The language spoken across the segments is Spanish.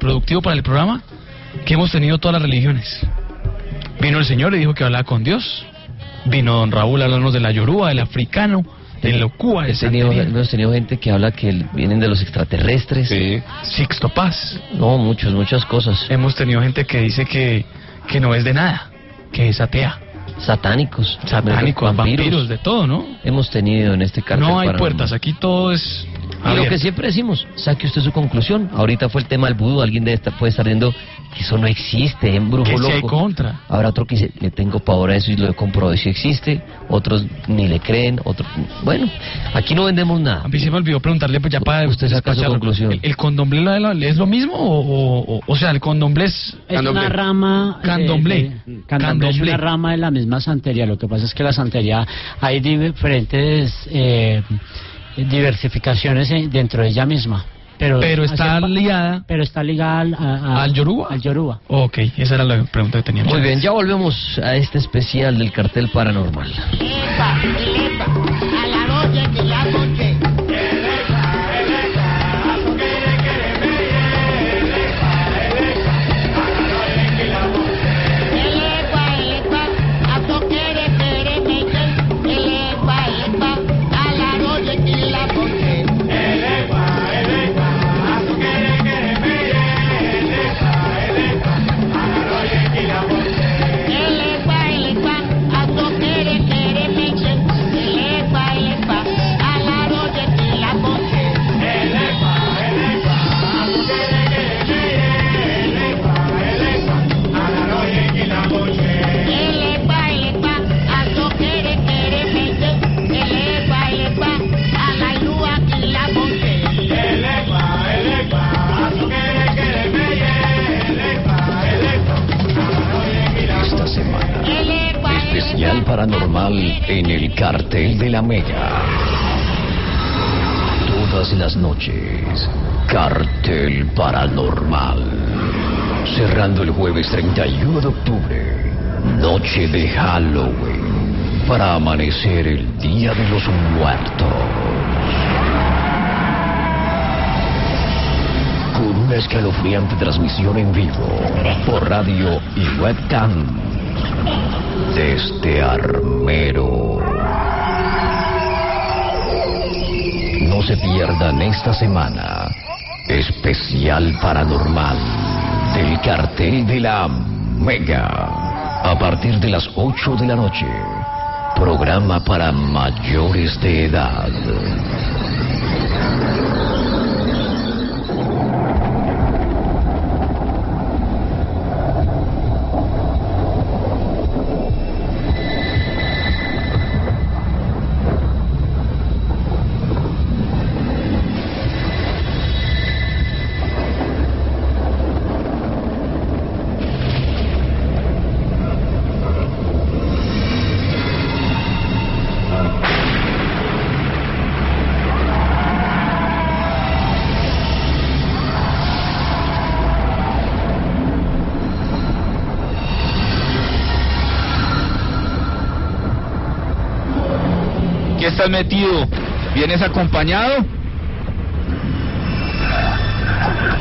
Productivo para el programa que hemos tenido todas las religiones. Vino el Señor y dijo que hablaba con Dios. Vino don Raúl a hablarnos de la yoruba, del africano, del locúa, de Hemos tenido, santería. hemos tenido gente que habla que vienen de los extraterrestres. Sixto Paz. No, muchas, muchas cosas. Hemos tenido gente que dice que, que no es de nada, que es atea. Satánicos. Satánicos, vampiros, de todo, ¿no? Hemos tenido en este cartel No hay paranormal. puertas, aquí todo es... Y lo que siempre decimos, saque usted su conclusión. Ahorita fue el tema del vudú, alguien de esta puede estar viendo que eso no existe, en brujo Que sí hay loco. contra. Habrá otro que dice, le tengo pavor a eso y lo he comprobado si existe. Otros ni le creen, otros... Bueno, aquí no vendemos nada. A mí se me olvidó preguntarle, pues ya para Usted saca su conclusión. ¿El, el condomblé la- la- es lo mismo? O, o, o- o sea, el condomblé es... Es una rama. eh, Candomblé. de- candomblé es Candomblé. una rama de la misma santería. Lo que pasa es que la santería hay diferentes eh, diversificaciones en- dentro de ella misma. Pero, Pero está ligada Pero está ligada al, a- al Yoruba. Al Yoruba. Ok, esa era la pregunta que teníamos. Muy bien, ya volvemos a este especial del cartel paranormal. Paranormal en el cartel de la Mega. Todas las noches, cartel paranormal. Cerrando el jueves 31 de octubre, noche de Halloween, para amanecer el Día de los Muertos. Con una escalofriante transmisión en vivo por radio y webcam desde Armero. No se pierdan esta semana especial paranormal del cartel de la Mega a partir de las 8 de la noche. Programa para mayores de edad. ¿Vienes acompañado?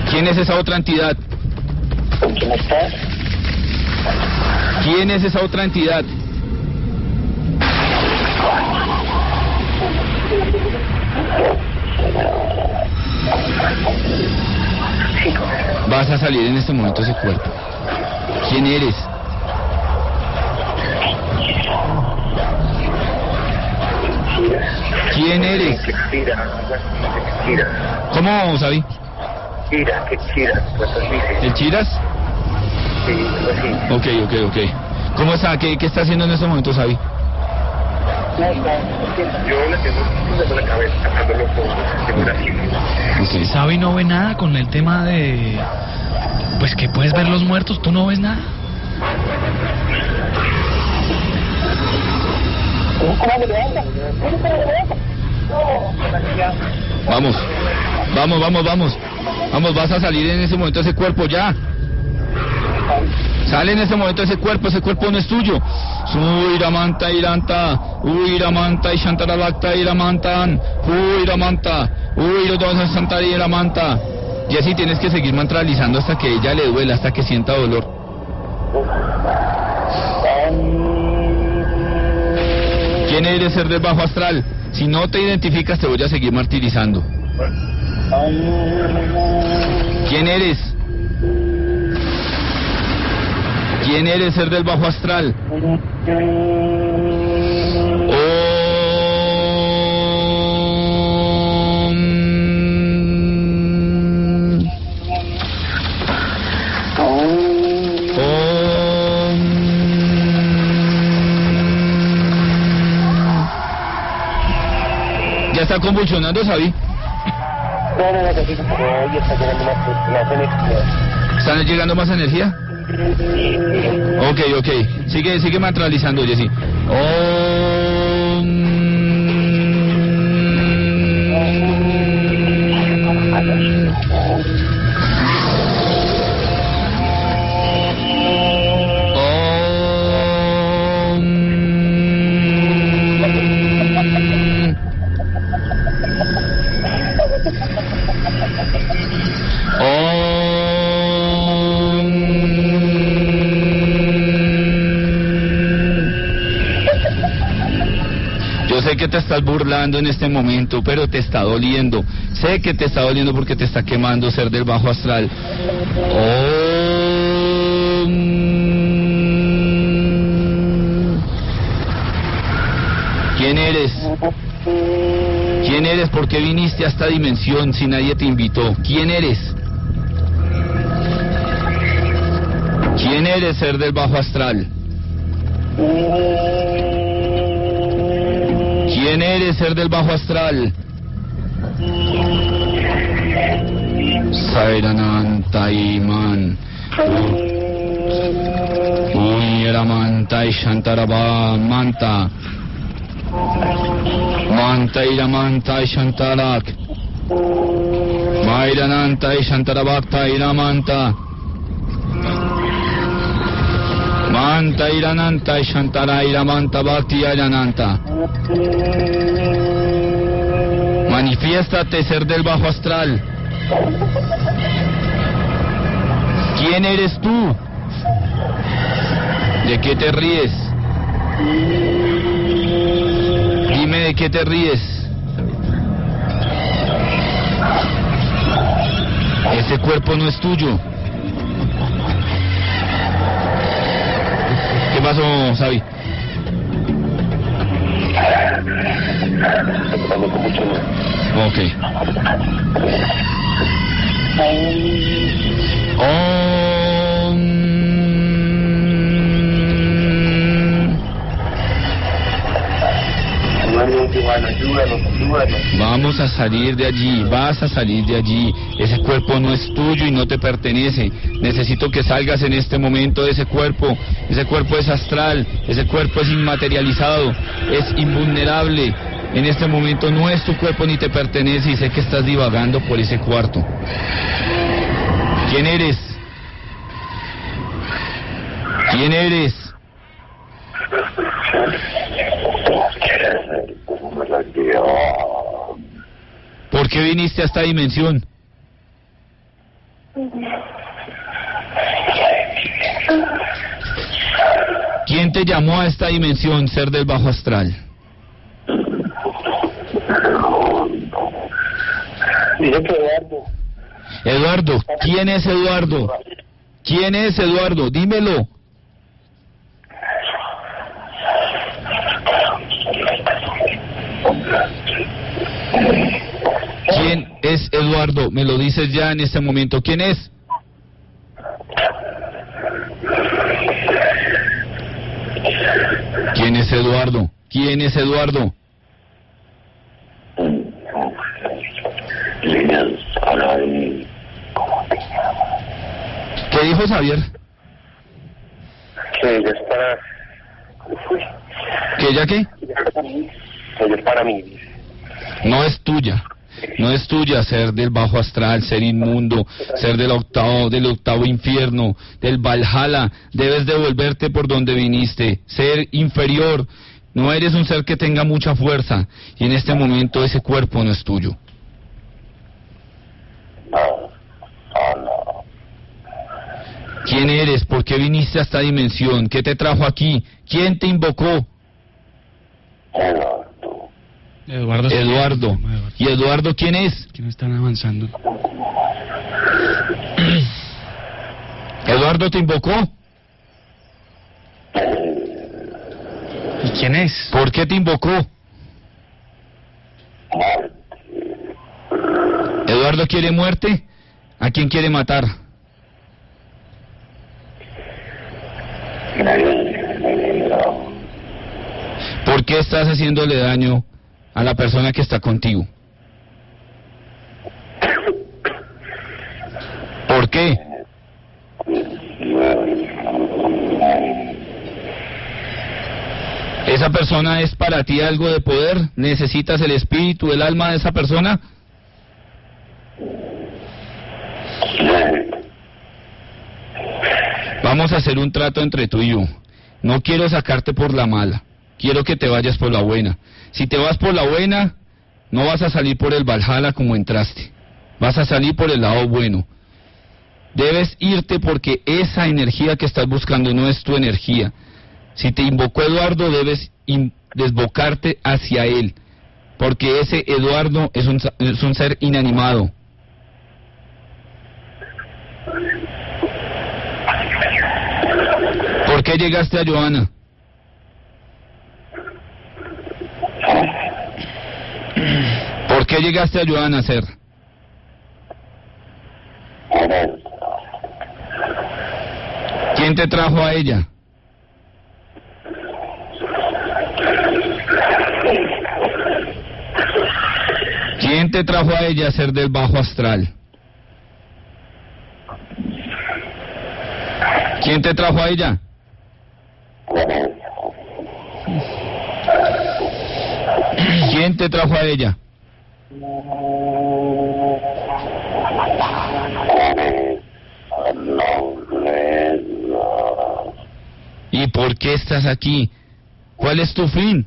¿Quién es esa otra entidad? ¿Quién estás? ¿Quién es esa otra entidad? Vas a salir en este momento ese cuerpo. ¿Quién eres? ¿Quién eres? ¿Cómo, Sabi? Kira, que pues así, ¿El Chiras? sí, así. Ok, ok, ok. ¿Cómo está? ¿Qué, qué está haciendo en este momento, Sabi? Yo le tengo la cabeza, sacándolo con segura Sabi no ve nada con el tema de... Pues que puedes ver los muertos, tú no ves nada. Vamos, vamos, vamos, vamos. Vamos, vas a salir en ese momento ese cuerpo ya. Sale en ese momento ese cuerpo, ese cuerpo no es tuyo. Suiramanta iranta, uiramanta y shantarabakta iramantan, uiramanta, uirodonsa santa iramanta. Y así tienes que seguir mantralizando hasta que ella le duela, hasta que sienta dolor. ¿Quién eres ser del bajo astral? Si no te identificas te voy a seguir martirizando. ¿Quién eres? ¿Quién eres ser del bajo astral? Está convulsionando, Sabi? No, no, no, que sí, no, y está llegando más, más energía. ¿Están llegando más energía? Ok, ok. Sigue, sigue mantralizando, Jessy. Sé que te estás burlando en este momento, pero te está doliendo. Sé que te está doliendo porque te está quemando ser del bajo astral. ¿Quién eres? ¿Quién eres? ¿Por qué viniste a esta dimensión si nadie te invitó? ¿Quién eres? ¿Quién eres ser del bajo astral? ¿Quién eres ser del bajo astral? Sairananta Iman. Uyaramanta y Shantaraba Manta. Manta Iramanta y Shantarak. Mairananta y Shantarabakta Iramanta. Manta Irananta y Shantara Iramanta Bhakti Irananta. Manifiéstate ser del bajo astral. ¿Quién eres tú? ¿De qué te ríes? Dime de qué te ríes. Ese cuerpo no es tuyo. ¿Qué pasó, Sabi? Ok. Vamos a salir de allí, vas a salir de allí. Ese cuerpo no es tuyo y no te pertenece. Necesito que salgas en este momento de ese cuerpo. Ese cuerpo es astral, ese cuerpo es inmaterializado, es invulnerable. En este momento no es tu cuerpo ni te pertenece y sé que estás divagando por ese cuarto. ¿Quién eres? ¿Quién eres? ¿Por qué viniste a esta dimensión? ¿Quién te llamó a esta dimensión, ser del bajo astral? Eduardo. Eduardo, ¿quién es Eduardo? ¿Quién es Eduardo? Dímelo. ¿Quién es Eduardo? Me lo dices ya en este momento. ¿Quién es? ¿Quién es Eduardo? ¿Quién es Eduardo? ¿Qué dijo Xavier? Que ella es para. ¿Que ella qué? que ella es para mí. No es tuya. No es tuya ser del bajo astral, ser inmundo, ser del octavo, del octavo infierno, del Valhalla. Debes devolverte por donde viniste, ser inferior. No eres un ser que tenga mucha fuerza y en este momento ese cuerpo no es tuyo. ¿Quién eres? ¿Por qué viniste a esta dimensión? ¿Qué te trajo aquí? ¿Quién te invocó? Eduardo. Eduardo. ¿Y Eduardo quién es? Que no están avanzando. ¿Eduardo te invocó? ¿Y quién es? ¿Por qué te invocó? ¿Eduardo quiere muerte? ¿A quién quiere matar? ¿Por qué estás haciéndole daño a la persona que está contigo? ¿Por qué? ¿Esa persona es para ti algo de poder? ¿Necesitas el espíritu, el alma de esa persona? Vamos a hacer un trato entre tú y yo. No quiero sacarte por la mala. Quiero que te vayas por la buena. Si te vas por la buena, no vas a salir por el Valhalla como entraste. Vas a salir por el lado bueno. Debes irte porque esa energía que estás buscando no es tu energía. Si te invocó Eduardo, debes desbocarte hacia él. Porque ese Eduardo es un, es un ser inanimado. ¿Por qué llegaste a Joana? ¿Por qué llegaste a Joana a ser? ¿Quién te trajo a ella? ¿Quién te trajo a ella a ser del bajo astral? ¿Quién te trajo a ella? ¿Quién te trajo a ella? ¿Y por qué estás aquí? ¿Cuál es tu fin?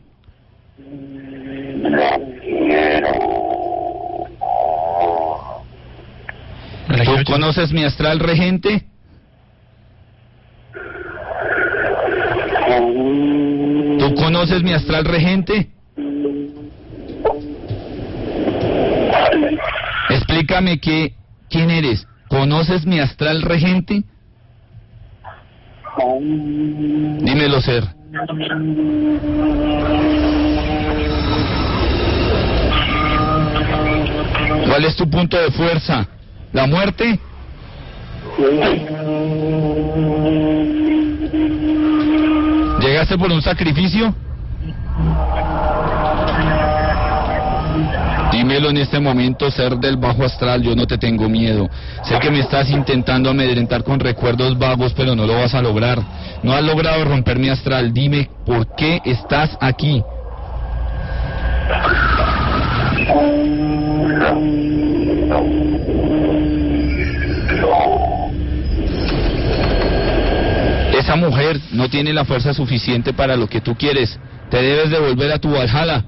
¿Tú conoces mi astral regente? ¿Tú conoces mi astral regente? Explícame que, quién eres. ¿Conoces mi astral regente? Dímelo, ser. ¿Cuál es tu punto de fuerza? ¿La muerte? ¿Llegaste por un sacrificio? Dímelo en este momento, ser del bajo astral, yo no te tengo miedo. Sé que me estás intentando amedrentar con recuerdos vagos, pero no lo vas a lograr. No has logrado romper mi astral. Dime, ¿por qué estás aquí? Esa mujer no tiene la fuerza suficiente para lo que tú quieres. Te debes devolver a tu Valhalla.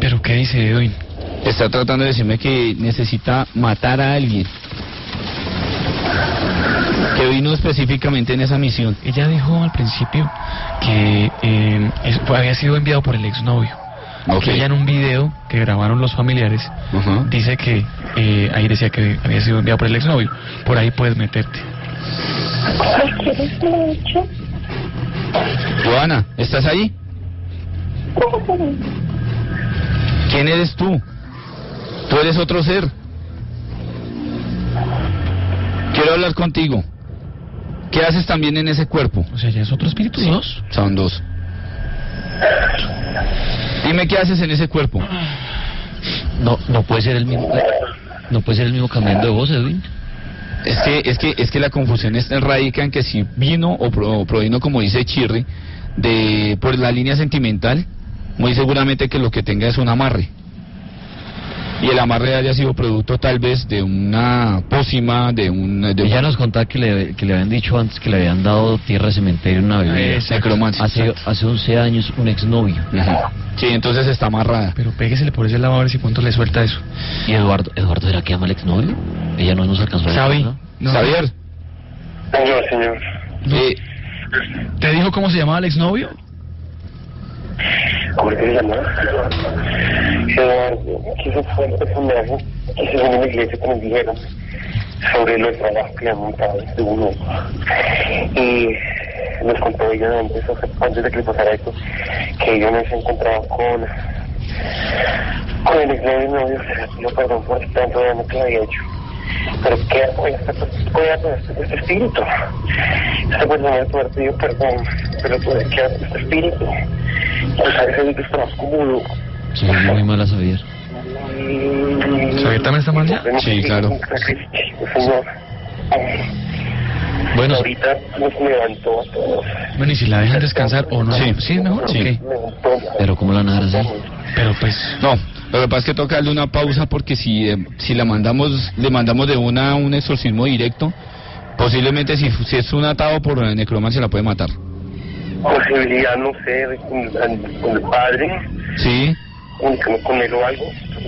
¿Pero qué dice Edwin? Está tratando de decirme que necesita matar a alguien. Que vino específicamente en esa misión. Ella dijo al principio que eh, había sido enviado por el exnovio. Ok. Que ella en un video que grabaron los familiares dice que eh, ahí decía que había sido enviado por el exnovio. Por ahí puedes meterte. quieres mucho? Joana, ¿estás ahí? ¿Quién eres tú? Tú eres otro ser. Quiero hablar contigo. ¿Qué haces también en ese cuerpo? O sea, ya es otro espíritu, dos. Son dos. Dime qué haces en ese cuerpo. No, no puede ser el mismo. No puede ser el mismo cambiando de voz, Edwin. Es que, es que, es que la confusión está radica en que si vino o, pro- o provino, como dice Chirri, de por la línea sentimental, muy seguramente que lo que tenga es un amarre. Y el amarre haya sido producto tal vez de una pócima, de un... De nos contaba que le, que le habían dicho antes que le habían dado tierra de cementerio en una bebida. Exacto. Necromancia, Hace, exacto. hace 11 años, un exnovio. Sí, entonces está amarrada. Pero péguesele por ese lado a ver si pronto le suelta eso. ¿Y Eduardo, Eduardo era que ama al exnovio? Ella no nos alcanzó a decir, Xavi. ¿no? Xavier, Señor, señor. ¿Te dijo cómo se llamaba el exnovio? ¿Cómo es que se llama? Eduardo, que eso fue el personaje que según en la iglesia que nos dijeron sobre los trabajos que han montado de uno. Y nos contó ella antes, antes de que le pasara esto, que ella no se encontraba con, con el y novio, perdón por tanto daño que le había hecho. Pero este, queda con este, este espíritu. Esta persona puede haber pedido perdón, pero puede quedar con este espíritu. Pues a veces es más común. Se volvió muy mala Xavier. ¿Xavier también está mal ya? Sí, claro. Señor, Bueno, ahorita nos levantó a todos. Bueno, y si la dejan descansar o no. Sí. ¿Sí es mejor Sí. o qué? Levantó. pero ¿cómo la van a dejar así? Pero pues... no, lo que pasa es que toca darle una pausa porque si, eh, si la mandamos, le mandamos de una un exorcismo directo, posiblemente si, si es un atado por necromancia la puede matar. Posibilidad, no sé, con, con el padre, Sí, con, con él o algo.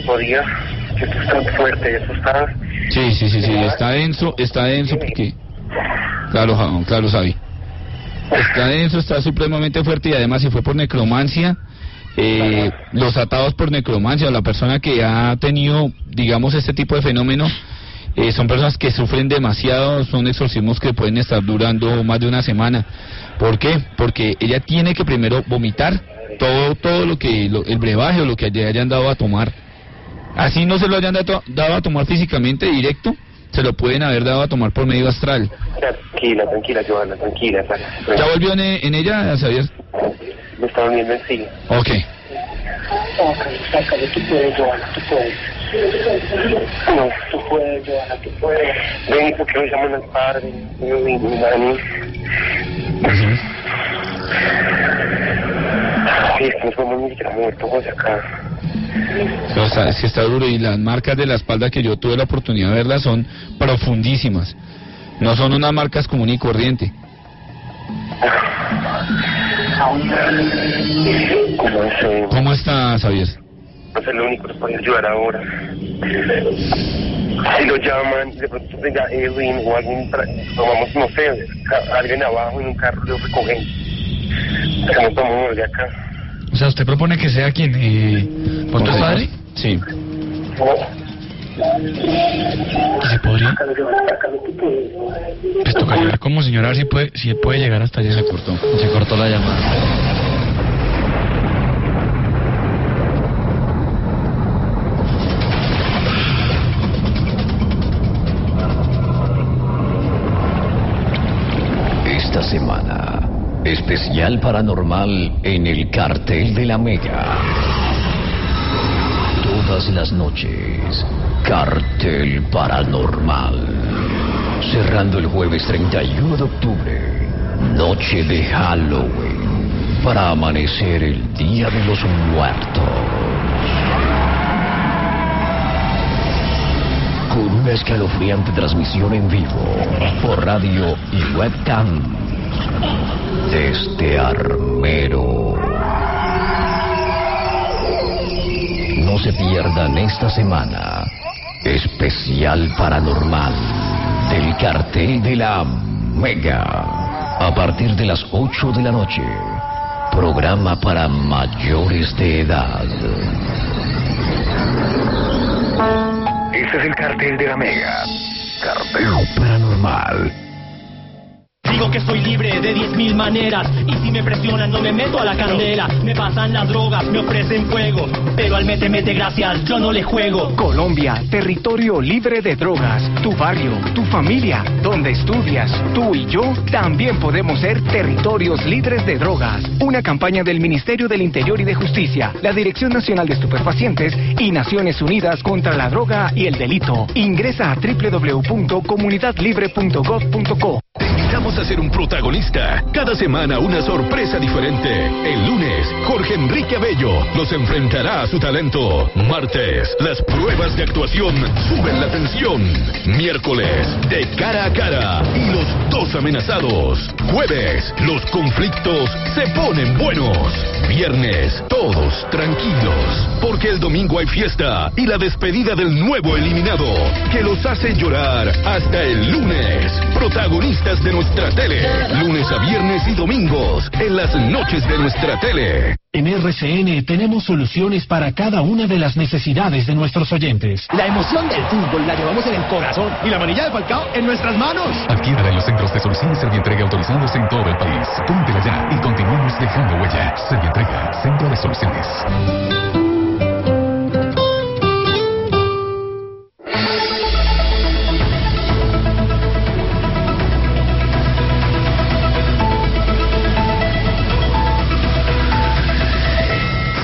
Podría, esto es tan fuerte, esto está. sí, sí, sí, sí, está denso, está denso porque... Claro, claro, Sabi. Está denso, está supremamente fuerte y además si fue por necromancia, eh, los atados por necromancia o la persona que ha tenido, digamos, este tipo de fenómeno, eh, son personas que sufren demasiado, son exorcismos que pueden estar durando más de una semana. ¿Por qué? Porque ella tiene que primero vomitar todo todo lo que lo- el brebaje o lo que le hayan dado a tomar. Así no se lo hayan dado, dado a tomar físicamente directo, se lo pueden haber dado a tomar por medio astral. Tranquila, tranquila, Joana, tranquila. ¿Ya volvió en, en ella, Xavier? Me está doliendo en sí. Ok. Sácalo, tú puedes, Joana, tú puedes. No, tú puedes, Joana, tú puedes. Ven, ¿por qué me llaman al padre? Mi, mi, Dani. Sí, es que nos podemos ni siquiera mover todos acá. O sea, es que está duro y las marcas de la espalda que yo tuve la oportunidad de verlas son profundísimas. No son unas marcas común y corriente. ¿Cómo es? eh? ¿Cómo está, Xavier? No es lo único que puede ayudar ahora. Si lo llaman, de pronto venga Edwin o alguien, para, tomamos, no sé, alguien abajo en un carro lo recogen. No tomamos de acá. O sea, ¿usted propone que sea quien? Eh, ¿Pronto es padre? Sí. ¿Y se podría? Pues tocaría ver cómo señora, a ver si puede, si puede llegar hasta allá. Se cortó. Se cortó la llamada. Esta semana, especial paranormal en el cartel de la Mega. Todas las noches, cartel paranormal. Cerrando el jueves 31 de octubre, noche de Halloween, para amanecer el Día de los Muertos. Con una escalofriante transmisión en vivo por radio y webcam desde Armero. No se pierdan esta semana especial paranormal del cartel de la Mega a partir de las 8 de la noche. Programa para mayores de edad. Este es el cartel de la Mega. Cartel Paranormal. Digo que soy libre de diez mil maneras y si me presionan no me meto a la candela. Me pasan las drogas, me ofrecen fuego, pero al mete mete gracias yo no le juego. Colombia, territorio libre de drogas. Tu barrio, tu familia, donde estudias, tú y yo también podemos ser territorios libres de drogas. Una campaña del Ministerio del Interior y de Justicia, la Dirección Nacional de Estupefacientes y Naciones Unidas contra la Droga y el Delito. Ingresa a www.comunidadlibre.gov.co. Invitamos a ser un protagonista. Cada semana una sorpresa diferente. El lunes, Jorge Enrique Abello los enfrentará a su talento. Martes, las pruebas de actuación suben la tensión. Miércoles, de cara a cara y los dos amenazados. Jueves, los conflictos se ponen buenos. Viernes, todos tranquilos. Porque el domingo hay fiesta y la despedida del nuevo eliminado que los hace llorar hasta el lunes. Protagonistas de nuestra tele. Lunes a viernes y domingos en las noches de nuestra tele. En RCN tenemos soluciones para cada una de las necesidades de nuestros oyentes. La emoción del fútbol la llevamos en el corazón y la manilla de Falcao en nuestras manos. Adquiérala en los centros de soluciones Servientrega autorizados en todo el país. Cómpela ya y continuemos dejando huella. Servientrega, Centro de Soluciones.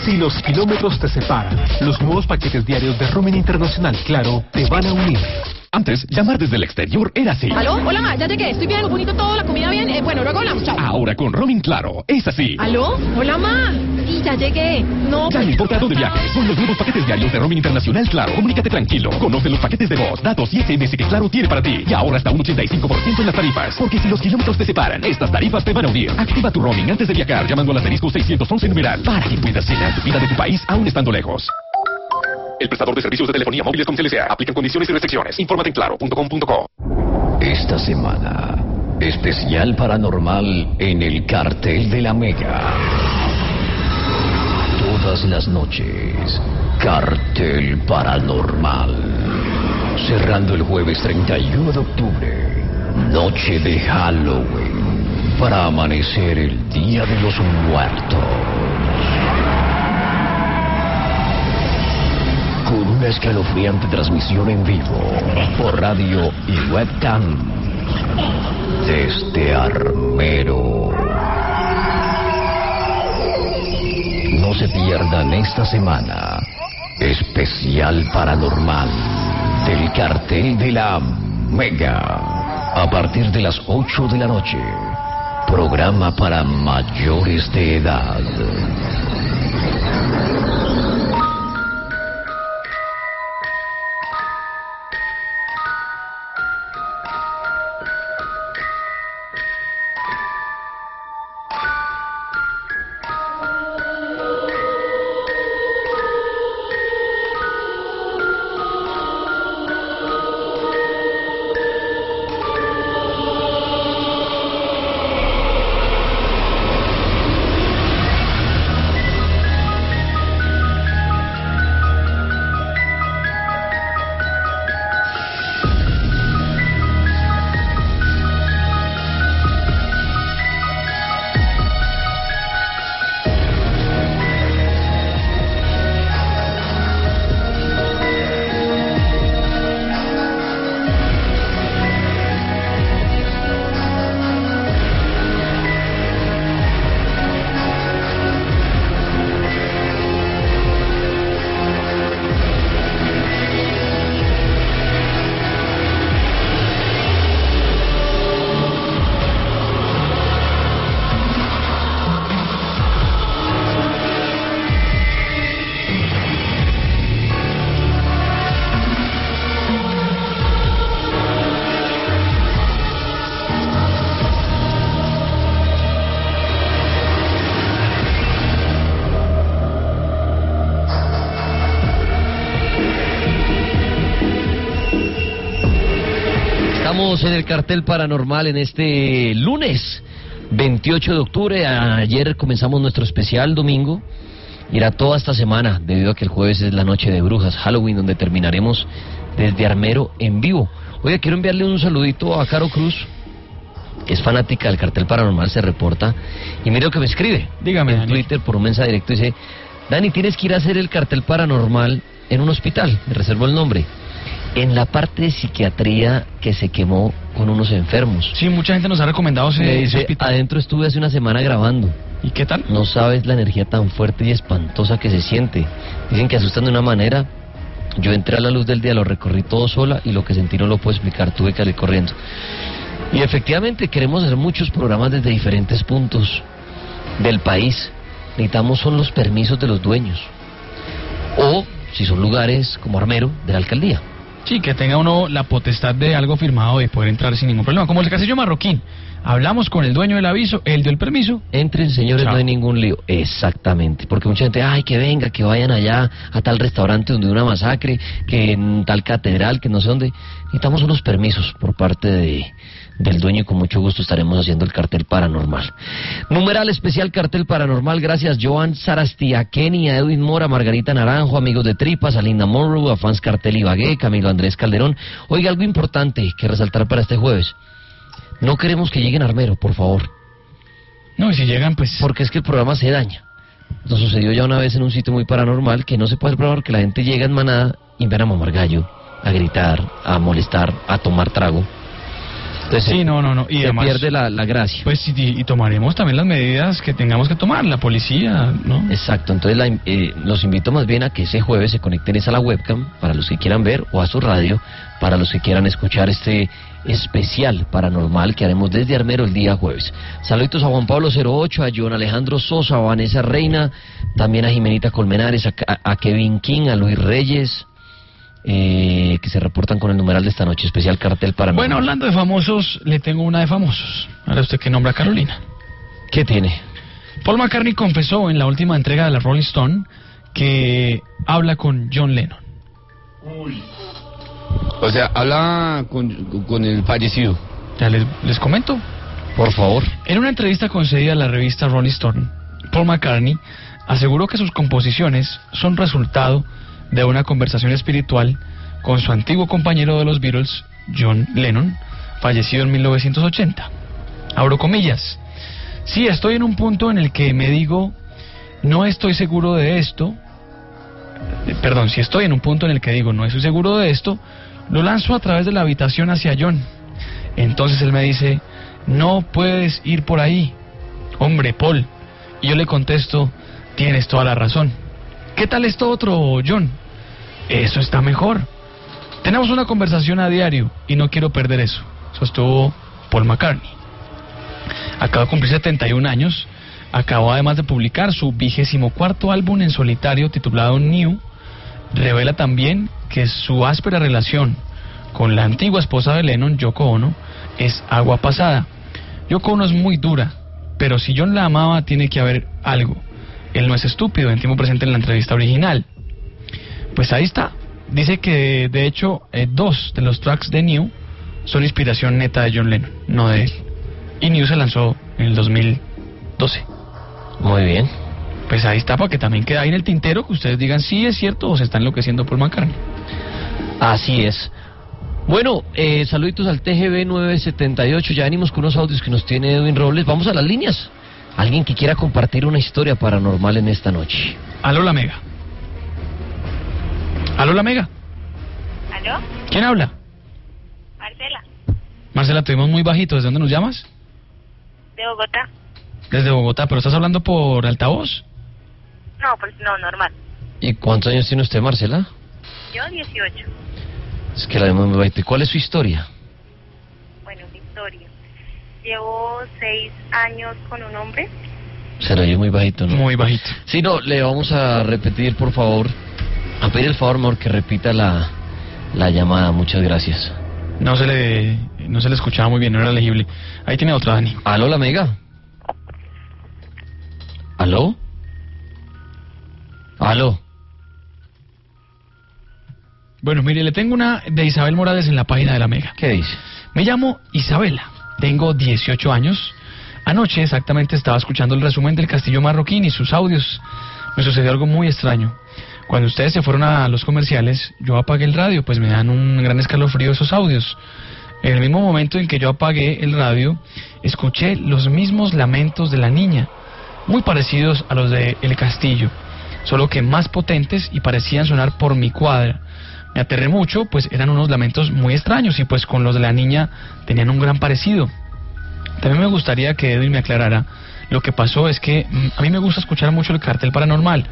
Si los kilómetros te separan, los nuevos paquetes diarios de Roaming Internacional Claro te van a unir. Antes, llamar desde el exterior era así. ¿Aló? Hola, ma, ya llegué. Estoy bien, bonito todo, la comida bien. Eh, bueno, luego hablamos, chao. Ahora con Roaming Claro, es así. ¿Aló? Hola, ma. Sí, ya llegué. No, Ya no importa dónde viajes, son los nuevos paquetes diarios de Roaming Internacional Claro. Comunícate tranquilo. Conoce los paquetes de voz, datos y SMS que Claro tiene para ti. Y ahora hasta un 85% en las tarifas. Porque si los kilómetros te separan, estas tarifas te van a unir. Activa tu roaming antes de viajar llamando al asterisco 611 numeral para que puedas llenar tu vida de tu país aún estando lejos. El prestador de servicios de telefonía móviles con CLCA. Aplican condiciones y restricciones. Infórmate en claro.com.co. Esta semana, especial paranormal en el cartel de la Mega. Todas las noches, cartel paranormal. Cerrando el jueves 31 de octubre, noche de Halloween, para amanecer el Día de los Muertos. Con una escalofriante transmisión en vivo por radio y webcam desde Armero. No se pierdan esta semana especial paranormal del cartel de la Mega a partir de las 8 de la noche. Programa para mayores de edad. En el cartel paranormal en este lunes 28 de octubre. Ayer comenzamos nuestro especial domingo. Irá toda esta semana, debido a que el jueves es la noche de brujas, Halloween, donde terminaremos desde Armero en vivo. Oye, quiero enviarle un saludito a Caro Cruz, que es fanática del cartel paranormal, se reporta y mire lo que me escribe. Dígame, En Dani. Twitter por un mensaje directo dice, Dani, tienes que ir a hacer el cartel paranormal en un hospital, me reservo el nombre, en la parte de psiquiatría que se quemó con unos enfermos. Sí, mucha gente nos ha recomendado ese, Me dice, hospital. adentro estuve hace una semana grabando. ¿Y qué tal? No sabes la energía tan fuerte y espantosa que se siente. Dicen que asustan de una manera. Yo entré a la luz del día, lo recorrí todo sola y lo que sentí no lo puedo explicar, tuve que salir corriendo. Y efectivamente queremos hacer muchos programas desde diferentes puntos del país. Necesitamos son los permisos de los dueños. O, si son lugares como Armero, de la alcaldía. Sí, que tenga uno la potestad de algo firmado y poder entrar sin ningún problema. Como el castillo marroquín. Hablamos con el dueño del aviso, él dio el permiso. Entren, señores, Chao. no hay ningún lío. Exactamente, porque mucha gente, ay, que venga, que vayan allá a tal restaurante donde hubo una masacre, que en tal catedral, que no sé dónde. Necesitamos unos permisos por parte de, del dueño y con mucho gusto estaremos haciendo el cartel paranormal. Numeral especial cartel paranormal, gracias Joan Sarastiakeni, a Edwin Mora, Margarita Naranjo, amigos de Tripas, a Linda Monroe, a Fans Cartel Ibagué, Camilo Andrés Calderón. Oiga, algo importante que resaltar para este jueves. No queremos que lleguen Armero, por favor. No, y si llegan, pues... Porque es que el programa se daña. Nos sucedió ya una vez en un sitio muy paranormal que no se puede probar que la gente llega en manada y ven a mamar gallo, a gritar, a molestar, a tomar trago. Entonces Sí, no, no, no. Y se además- pierde la, la gracia. Pues y, y tomaremos también las medidas que tengamos que tomar, la policía, ¿no? Exacto, entonces la- eh, los invito más bien a que ese jueves se conecten a la webcam para los que quieran ver o a su radio para los que quieran escuchar este especial paranormal que haremos desde Armero el día jueves. Saluditos a Juan Pablo 08, a John Alejandro Sosa, a Vanessa Reina, también a Jimenita Colmenares, a, a Kevin King, a Luis Reyes, eh, que se reportan con el numeral de esta noche, especial cartel paranormal. Bueno, hablando de famosos, le tengo una de famosos. Ahora usted que nombra a Carolina. ¿Qué tiene? Paul McCartney confesó en la última entrega de la Rolling Stone que habla con John Lennon. O sea, habla con, con el fallecido. Ya les, les comento. Por favor. En una entrevista concedida a la revista Rolling Stone, Paul McCartney aseguró que sus composiciones son resultado de una conversación espiritual con su antiguo compañero de los Beatles, John Lennon, fallecido en 1980. Abro comillas. Sí, estoy en un punto en el que me digo, no estoy seguro de esto. Eh, Perdón, si estoy en un punto en el que digo, no estoy seguro de esto, lo lanzo a través de la habitación hacia John. Entonces él me dice, no puedes ir por ahí. Hombre, Paul. Y yo le contesto, tienes toda la razón. ¿Qué tal esto otro, John? Eso está mejor. Tenemos una conversación a diario y no quiero perder eso, sostuvo Paul McCartney. Acaba de cumplir 71 años. Acabó además de publicar su vigésimo cuarto álbum en solitario titulado New. Revela también que su áspera relación con la antigua esposa de Lennon, Yoko Ono, es agua pasada. Yoko Ono es muy dura, pero si John la amaba tiene que haber algo. Él no es estúpido, en tiempo presente en la entrevista original. Pues ahí está. Dice que de hecho eh, dos de los tracks de New son inspiración neta de John Lennon, no de él. Y New se lanzó en el 2012. Muy bien. Pues ahí está para que también quede ahí en el tintero que ustedes digan si es cierto o se está enloqueciendo por McCartney. Así es. Bueno, eh, saluditos al TGB 978. Ya venimos con unos audios que nos tiene Edwin Robles. Vamos a las líneas. Alguien que quiera compartir una historia paranormal en esta noche. Aló la Mega. Aló la Mega. ¿Aló? ¿Quién habla? Marcela, Marcela, te vimos muy bajito. ¿Desde dónde nos llamas? de Bogotá. Desde Bogotá, pero estás hablando por altavoz. No, pues no, normal. ¿Y cuántos años tiene usted, Marcela? Yo 18. Es que la vemos muy bajito. ¿Y cuál es su historia? Bueno, mi historia. Llevo seis años con un hombre. Se lo oye muy bajito, ¿no? Muy bajito. Sí, no, le vamos a repetir, por favor. A pedir el favor, amor, que repita la, la llamada. Muchas gracias. No se le no se le escuchaba muy bien, no era legible. Ahí tiene otra, Dani. ¿Aló, la Mega? ¿Aló? ¿Aló? Bueno, mire, le tengo una de Isabel Morales en la página de la Mega. ¿Qué dice? Me llamo Isabela, tengo 18 años. Anoche exactamente estaba escuchando el resumen del Castillo Marroquín y sus audios. Me sucedió algo muy extraño. Cuando ustedes se fueron a los comerciales, yo apagué el radio, pues me dan un gran escalofrío esos audios. En el mismo momento en que yo apagué el radio, escuché los mismos lamentos de la niña, muy parecidos a los de El Castillo, solo que más potentes y parecían sonar por mi cuadra. Me aterré mucho, pues eran unos lamentos muy extraños y pues con los de la niña tenían un gran parecido. También me gustaría que Edwin me aclarara. Lo que pasó es que mm, a mí me gusta escuchar mucho el cartel paranormal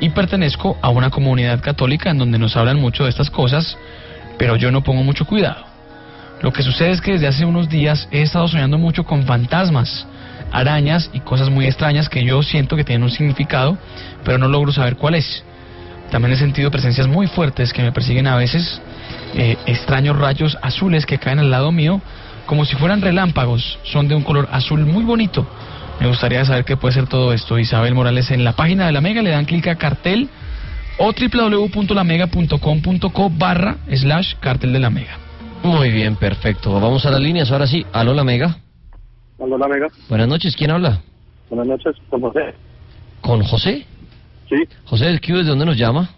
y pertenezco a una comunidad católica en donde nos hablan mucho de estas cosas, pero yo no pongo mucho cuidado. Lo que sucede es que desde hace unos días he estado soñando mucho con fantasmas, arañas y cosas muy extrañas que yo siento que tienen un significado, pero no logro saber cuál es. También he sentido presencias muy fuertes que me persiguen a veces, eh, extraños rayos azules que caen al lado mío, como si fueran relámpagos, son de un color azul muy bonito. Me gustaría saber qué puede ser todo esto. Isabel Morales en la página de la Mega le dan clic a cartel o www.lamega.com.co barra slash cartel de la Mega. Muy bien, perfecto. Vamos a las líneas, ahora sí. Aló, la Mega. Aló, la Mega. Buenas noches, ¿quién habla? Buenas noches, con José. ¿Con José? Sí, José del Q, ¿desde dónde nos llama?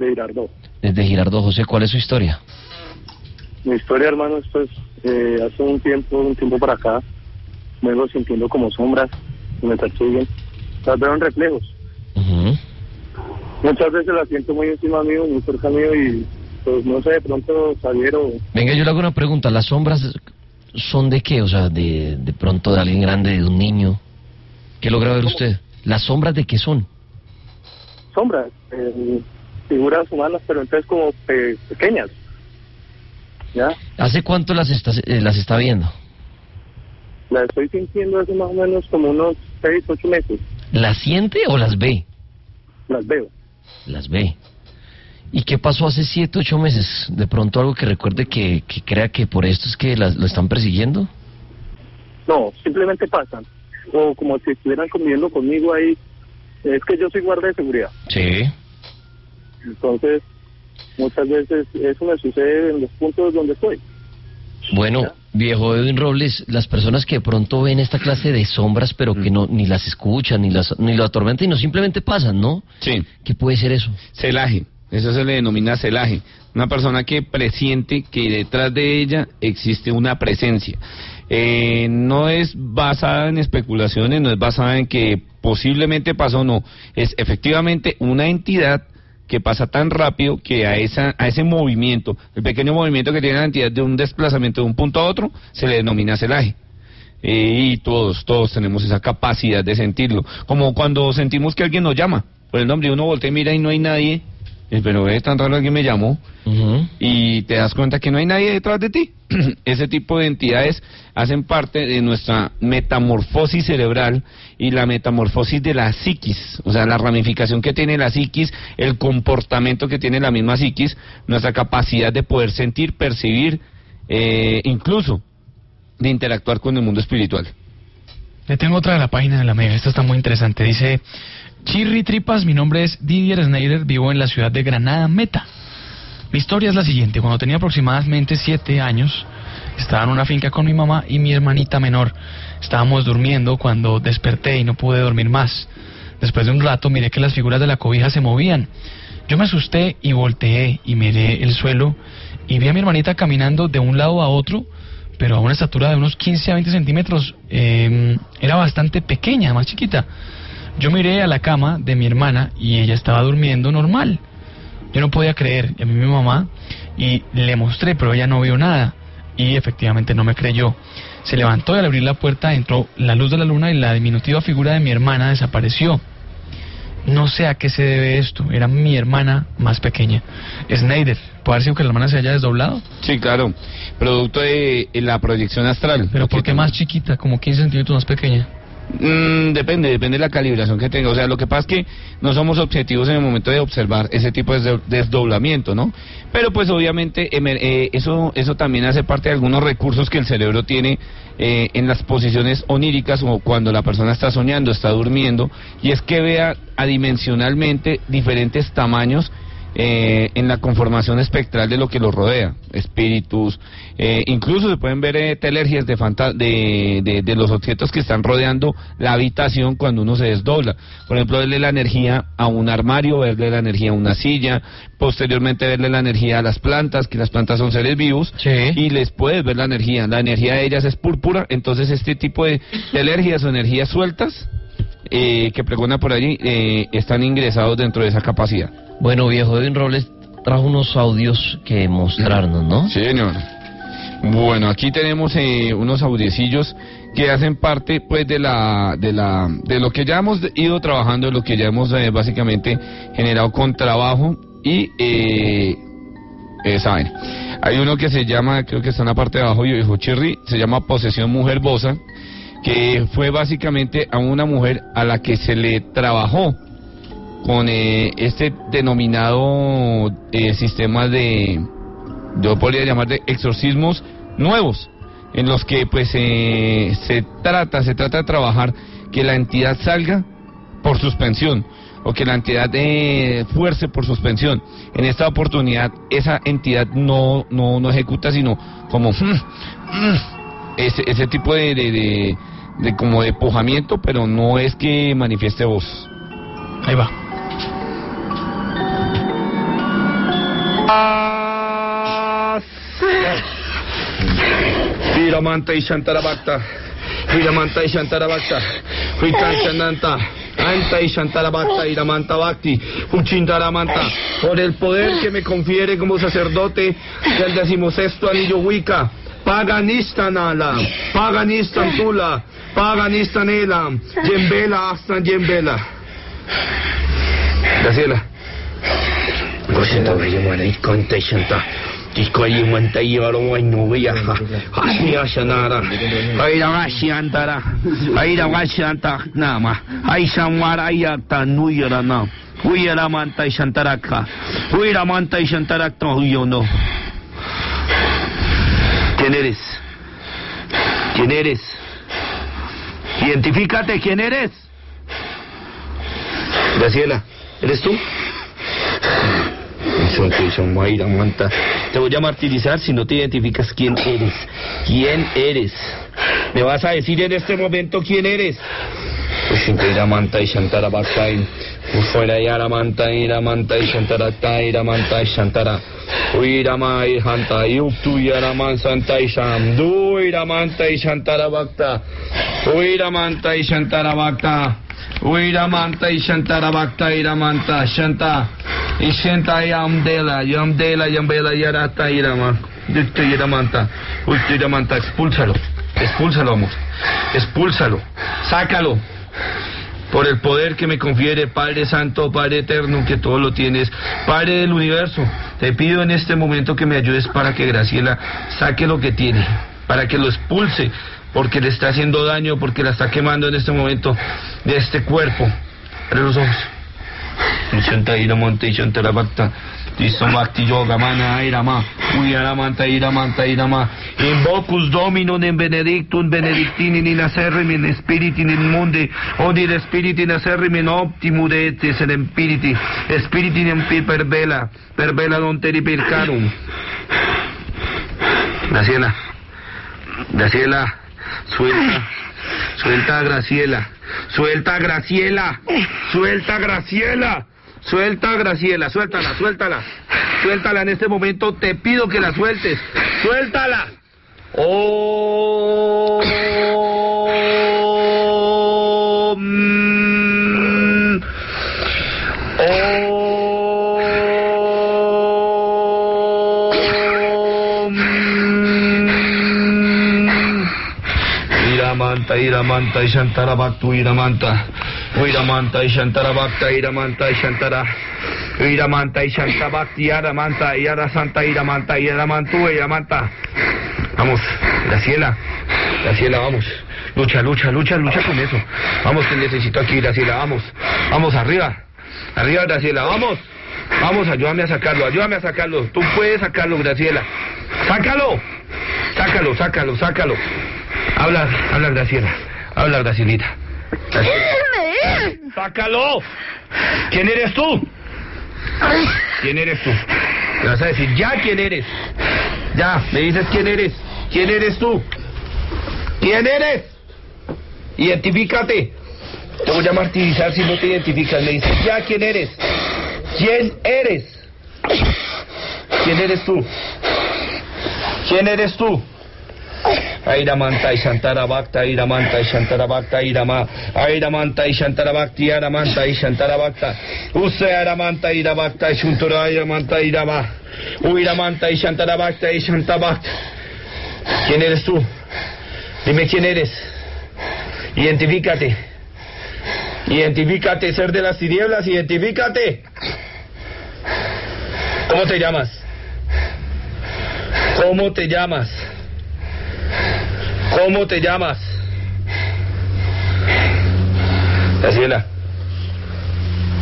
de Girardot. Desde Girardot, José, ¿cuál es su historia? Mi historia, hermano, esto es eh, hace un tiempo, un tiempo para acá, vengo sintiendo como sombras que me persiguen. Las veo en reflejos. Muchas veces las siento muy encima mío, muy cerca mío y pues no sé, de pronto salir o... Venga, yo le hago una pregunta. ¿Las sombras son de qué? O sea, de, de pronto de alguien grande, de un niño. ¿Qué logra ver usted? ¿Las sombras de qué son? sombras, eh, figuras humanas, pero entonces como pe- pequeñas. ¿Ya? ¿Hace cuánto las está, eh, las está viendo? Las estoy sintiendo hace más o menos como unos seis, ocho meses. ¿Las siente o las ve? Las veo. Las ve. ¿Y qué pasó hace siete, ocho meses? ¿De pronto algo que recuerde que, que crea que por esto es que las, lo están persiguiendo? No, simplemente pasan. O como si estuvieran conviviendo conmigo ahí. Es que yo soy guardia de seguridad. Sí. Entonces, muchas veces eso me sucede en los puntos donde estoy. Bueno, viejo Edwin Robles, las personas que de pronto ven esta clase de sombras, pero que no ni las escuchan, ni las ni lo atormentan, y no simplemente pasan, ¿no? Sí. ¿Qué puede ser eso? Celaje, eso se le denomina celaje. Una persona que presiente que detrás de ella existe una presencia. Eh, no es basada en especulaciones, no es basada en que posiblemente pasó o no. Es efectivamente una entidad que pasa tan rápido que a esa a ese movimiento, el pequeño movimiento que tiene la entidad de un desplazamiento de un punto a otro, se le denomina celaje. Eh, y todos, todos tenemos esa capacidad de sentirlo. Como cuando sentimos que alguien nos llama por el nombre uno voltea y mira y no hay nadie. Eh, Pero es tan raro alguien me llamó y te das cuenta que no hay nadie detrás de ti. Ese tipo de entidades hacen parte de nuestra metamorfosis cerebral y la metamorfosis de la psiquis, o sea, la ramificación que tiene la psiquis, el comportamiento que tiene la misma psiquis, nuestra capacidad de poder sentir, percibir, eh, incluso de interactuar con el mundo espiritual. Le tengo otra de la página de la Mega, esta está muy interesante. Dice, Chirri Tripas, mi nombre es Didier Snyder, vivo en la ciudad de Granada, Meta. Mi historia es la siguiente, cuando tenía aproximadamente siete años, estaba en una finca con mi mamá y mi hermanita menor. Estábamos durmiendo cuando desperté y no pude dormir más. Después de un rato miré que las figuras de la cobija se movían. Yo me asusté y volteé y miré el suelo y vi a mi hermanita caminando de un lado a otro, pero a una estatura de unos 15 a 20 centímetros. Eh, era bastante pequeña, más chiquita. Yo miré a la cama de mi hermana y ella estaba durmiendo normal. Yo no podía creer, y a mí mi mamá, y le mostré, pero ella no vio nada. Y efectivamente no me creyó. Se levantó y al abrir la puerta entró la luz de la luna y la diminutiva figura de mi hermana desapareció. No sé a qué se debe esto, era mi hermana más pequeña. Snyder, ¿puede haber sido que la hermana se haya desdoblado? Sí, claro, producto de eh, la proyección astral. Pero ¿por qué más chiquita, como 15 centímetros más pequeña? Mm, depende, depende de la calibración que tenga. O sea, lo que pasa es que no somos objetivos en el momento de observar ese tipo de desdo- desdoblamiento, ¿no? Pero pues obviamente eh, eso, eso también hace parte de algunos recursos que el cerebro tiene eh, en las posiciones oníricas o cuando la persona está soñando, está durmiendo, y es que vea adimensionalmente diferentes tamaños eh, en la conformación espectral de lo que los rodea, espíritus, eh, incluso se pueden ver eh, telergias de, fanta- de, de, de los objetos que están rodeando la habitación cuando uno se desdobla. Por ejemplo, verle la energía a un armario, verle la energía a una silla, posteriormente verle la energía a las plantas, que las plantas son seres vivos, y les puedes ver la energía. La energía de ellas es púrpura, entonces este tipo de, alergias o energías sueltas eh, que pregona por allí eh, están ingresados dentro de esa capacidad. Bueno, viejo Edwin Robles trajo unos audios que mostrarnos, ¿no? Sí, señor. Bueno, aquí tenemos eh, unos audiecillos que hacen parte, pues, de la, de la, de lo que ya hemos ido trabajando, de lo que ya hemos eh, básicamente generado con trabajo y eh, saben. Hay uno que se llama, creo que está en la parte de abajo y dijo Chirri, se llama posesión mujer bosa, que fue básicamente a una mujer a la que se le trabajó con eh, este denominado eh, sistema de, yo podría llamar de exorcismos nuevos, en los que pues eh, se trata, se trata de trabajar que la entidad salga por suspensión o que la entidad eh, fuerce por suspensión. En esta oportunidad esa entidad no, no, no ejecuta, sino como ese, ese tipo de, de, de, como de pero no es que manifieste voz. Ahí va. Viramanta y Shantarabhakta. Viramanta y Shantarabhakta. Vikantananta. Anta y Shantarabhakta y Ramanta Bhakti. Uchintaramanta. Por el poder que me confiere como sacerdote del decimosexto anillo Wicca. Paganistan ala, paganistan tula, paganistan elam, yembela hasta yembela. Graciela. Uyono. ¿Quién eres? ¿Quién eres? Identifícate, ¿quién eres? Graciela, ¿eres tú? Te voy a martirizar si no te identificas quién eres. ¿Quién eres? ¿Me vas a decir en este momento quién eres? Pues Manta y Shantara Baktain. Fuera Yara Manta, Ira Manta y Shantara Ira Manta y Shantara. Uira Mai Hanta Yuktu Yara Man Santa y Sham. Du Ira Manta y Shantara Bakta. Uira Manta y Shantara Bakta. Uira Manta y Shantara Bakta Ira Manta Shanta. Y Shanta Yamdela, Yamdela, Yambela Yarata Irama. Yuktu Yara Manta. Uktu Yara Manta, expúlsalo. Expúlsalo, amor. Expúlsalo. Sácalo por el poder que me confiere Padre Santo, Padre Eterno, que todo lo tienes, Padre del universo, te pido en este momento que me ayudes para que Graciela saque lo que tiene, para que lo expulse, porque le está haciendo daño, porque la está quemando en este momento de este cuerpo. Abre los ojos. Disomacti yoga mana irama. Uyara manta ira manta irama. Invocus dominum in benedictum benedictini in acerrim in spiritin in mundi. Odid spiritin acerrim in optimu deetis in spiriti. Spiritin in per bella. Per bella non teri per carum. Graciela. Graciela. Suelta. Suelta Graciela. Suelta Graciela. Suelta Graciela. Suelta Graciela. Suéltala, suéltala. Suéltala en este momento. Te pido que la sueltes. Suéltala. Oh. mm, oh. Iramanta, Iramanta, y Shantara Bhaktu, Iramanta. Iramanta, y Shantara Bhakta, Iramanta, y Shantara. Iramanta, y Shantara Bhakti, Iramanta, y Ara Santa, Iramanta, Iramantu, Iramanta. Vamos, Graciela. Graciela, vamos. Lucha, lucha, lucha, lucha con eso. Vamos, te necesito aquí, Graciela, vamos. Vamos, arriba. Arriba, Graciela, vamos. Vamos, ayúdame a sacarlo, ayúdame a sacarlo. Tú puedes sacarlo, Graciela. ¡Sácalo! Sácalo, sácalo, sácalo. Habla, habla, Graciela. Habla, Gracielita. Graciela. ¡Sácalo! ¿Quién eres tú? ¿Quién eres tú? Me vas a decir ya quién eres. Ya, me dices quién eres. ¿Quién eres tú? ¿Quién eres? Identifícate. Te voy a martirizar si no te identificas. Me dices ya quién eres. ¿Quién eres? ¿Quién eres tú? ¿Quién eres tú? Airamanta y Shantara Bhakta, Airamanta y Shantara Bhakta, Airama, Airamanta y Shantara Bhakti, Aramanta y Shantara Use Aramanta y Bhakta y Shuntura Airamanta y Rama, Uiramanta y Shantara Bhakta y Shanta Bhakta. ¿Quién eres tú? Dime quién eres. Identifícate. Identifícate, ser de las tinieblas, identifícate. ¿Cómo te llamas? ¿Cómo te llamas? ¿Cómo te llamas? Graciela.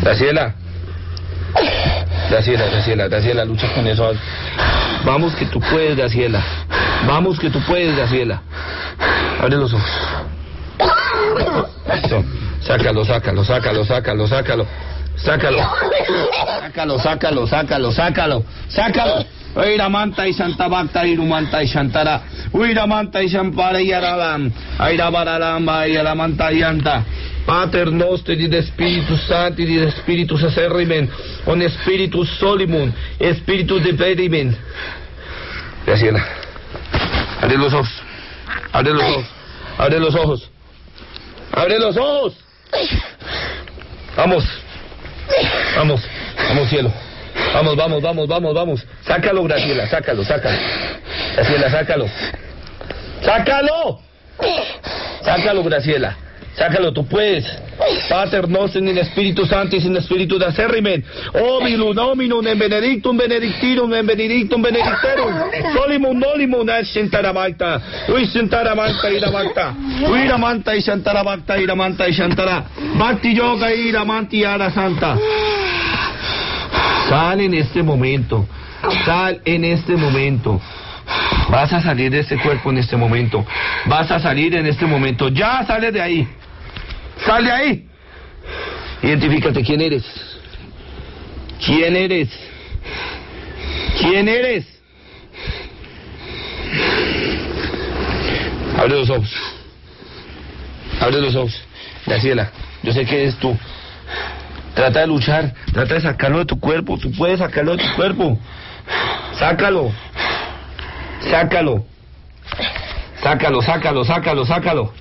Graciela. Graciela, Graciela, Graciela, lucha con eso. Vamos que tú puedes, Graciela. Vamos que tú puedes, Graciela. Abre los ojos. Sácalo, sácalo, sácalo, sácalo, sácalo. Sácalo. Sácalo, sácalo, sácalo, sácalo. Sácalo. Airamanta y Santa Bhakta Irumanta y Shantara. Uiramanta y Shampara y Aralam. Airabaralamba y Aramanta y Anta. Pater noster y de Espíritu Santo y de Espíritu Sacerrimen. On Espíritu Solimun. Espíritu de Verimen. Graciela. Abre los ojos. Abre los ojos. Abre los ojos. Abre los ojos. Vamos. Vamos. Vamos, cielo. Vamos, vamos, vamos, vamos, vamos. Sácalo, Graciela, sácalo, sácalo. Graciela, sácalo. ¡Sácalo! Sácalo, Graciela. Sácalo, tú puedes. Pater noster in Espíritu Santo y sin Espíritu de acerrimen. Obilum, nominum, en benedictum, benedictinum, en benedictum, benedicterum. Solimum, nolimun, es shintarabakta. Uy, shintarabakta, iramakta. Uy, ramanta y shantarabakta, iramanta y shantara. Bhakti yoga, iramanti, ara santa. Sal en este momento. Sal en este momento. Vas a salir de este cuerpo en este momento. Vas a salir en este momento. Ya sale de ahí. Sal de ahí. Identifícate quién eres. ¿Quién eres? ¿Quién eres? Abre los ojos. Abre los ojos. Graciela, yo sé que eres tú. Trata de luchar, trata de sacarlo de tu cuerpo. Tú puedes sacarlo de tu cuerpo. Sácalo. Sácalo. Sácalo, sácalo, sácalo, sácalo.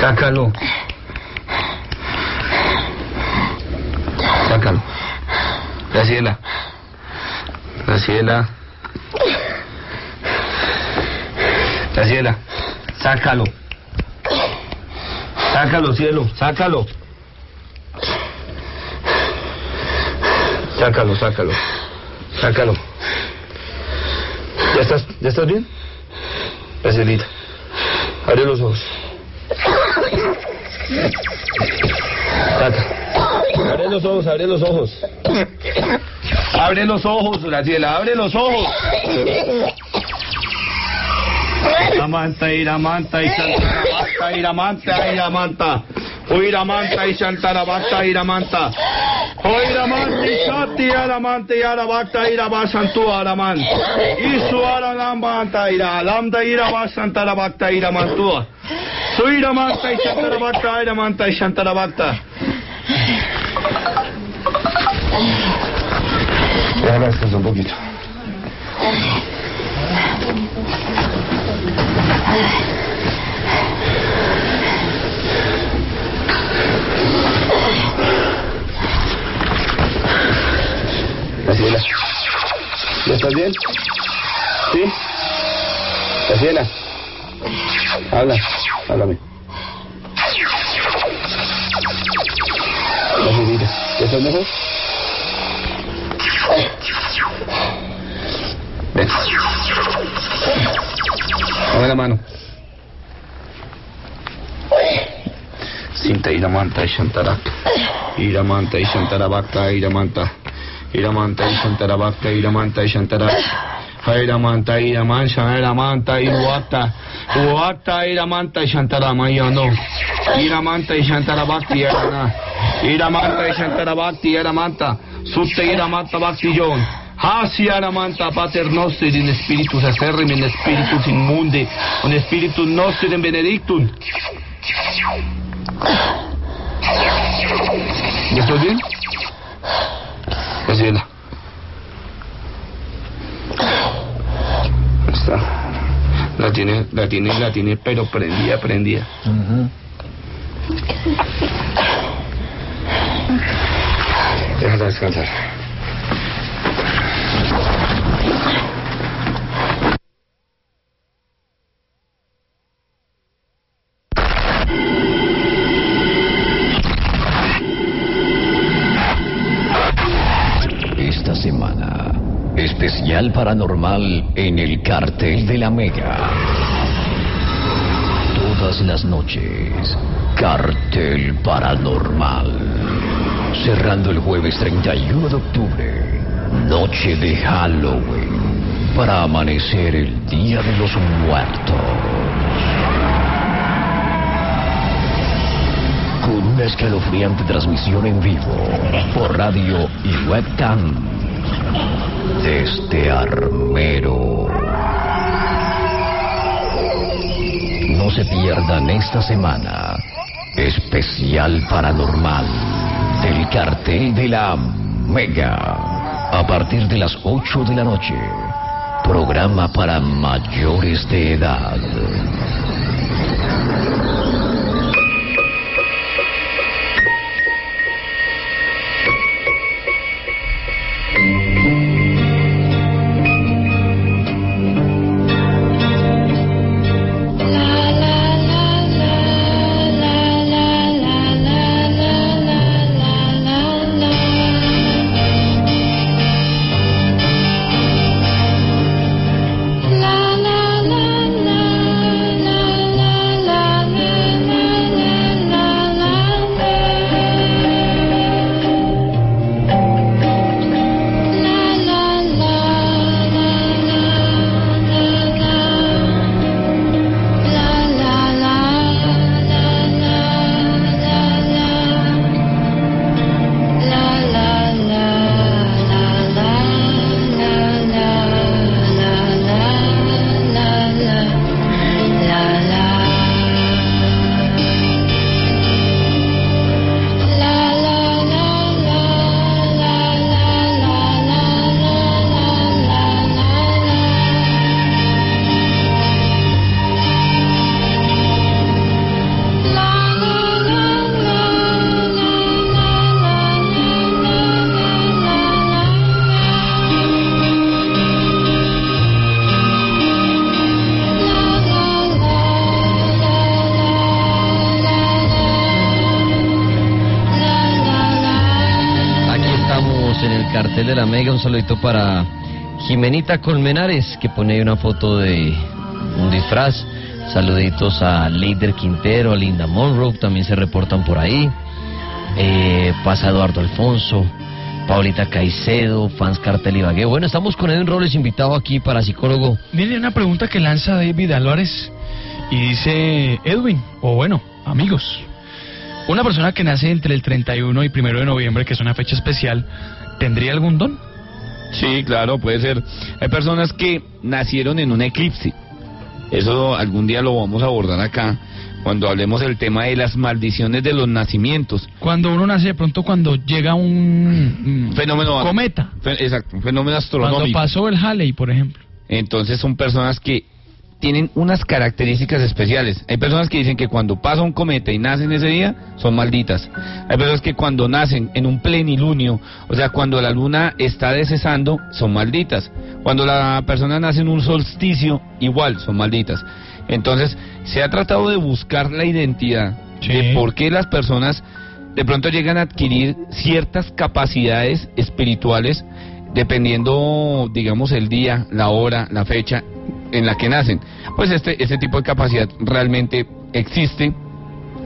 Sácalo. Sácalo. Graciela. Graciela. Graciela. Sácalo. Sácalo, cielo. Sácalo. Sácalo, sácalo. Sácalo. ¿Ya estás, ¿Ya estás bien? Gracielita. Abre los ojos. Saca. Abre los ojos, abre los ojos. Abre los ojos, Graciela, abre los ojos. Iramanta, Iramanta, y Shantarabhakta, Iramanta, Iramanta. Uiramanta y Shantarabhakta, Iramanta. Oiramanta y Shati, Aramanta y Arabhakta, Irabasantu, Araman. Isu Aralamanta, Ira, Lambda, Irabasantarabhakta, Iramantua. Suiramanta y Shantarabhakta, Iramanta y Shantarabhakta. Ahora descansa un poquito. Graciela. ¿Ya estás bien? ¿Sí? Graciela. Habla, háblame. Gracielita. ¿Ya estás mejor? Ven. Dame la mano. Sinta Iramanta y Shantarak. Iramanta y Shantarabhakta, Iramanta. Iramanta y Shantarabhakta, Iramanta y Shantara. Aira manta, ira mancha, ira manta, iruata, uata, ira manta, y shantara mayano. Ira manta, y shantara bhakti, na. Ira manta, y shantara bhakti, ira manta. Sutte ira manta, bhakti yon. Hacia la manta pater noster in spiritus acerrim in spiritus inmundi, in spiritus noster in benedictum. ¿Ya estás bien? Graciela. Está. La tiene, la tiene, la tiene, pero prendida, prendida. Déjala descansar. Esta semana, especial paranormal en el cartel de la Mega. Todas las noches, cartel paranormal. Cerrando el jueves 31 de octubre, noche de Halloween, para amanecer el Día de los Muertos. Con una escalofriante transmisión en vivo por radio y webcam desde Armero. No se pierdan esta semana especial paranormal del cartel de la Mega a partir de las 8 de la noche. Programa para mayores de edad. Jimenita Colmenares, que pone ahí una foto de un disfraz. Saluditos a Leider Quintero, a Linda Monroe, también se reportan por ahí. Eh, pasa Eduardo Alfonso, Paulita Caicedo, fans Cartel Ibagué. Bueno, estamos con Edwin Robles, invitado aquí para psicólogo. Viene una pregunta que lanza David Álvarez y dice, Edwin, o bueno, amigos, una persona que nace entre el 31 y 1 de noviembre, que es una fecha especial, ¿tendría algún don? Sí, claro, puede ser. Hay personas que nacieron en un eclipse. Eso algún día lo vamos a abordar acá, cuando hablemos del tema de las maldiciones de los nacimientos. Cuando uno nace, de pronto cuando llega un Fenómeno cometa, Fe- Exacto, un fenómeno cuando astronómico. pasó el Halley, por ejemplo. Entonces son personas que tienen unas características especiales. Hay personas que dicen que cuando pasa un cometa y nacen ese día, son malditas. Hay personas que cuando nacen en un plenilunio, o sea, cuando la luna está descesando, son malditas. Cuando la persona nace en un solsticio, igual, son malditas. Entonces, se ha tratado de buscar la identidad de por qué las personas de pronto llegan a adquirir ciertas capacidades espirituales dependiendo, digamos, el día, la hora, la fecha en la que nacen. Pues este, este tipo de capacidad realmente existe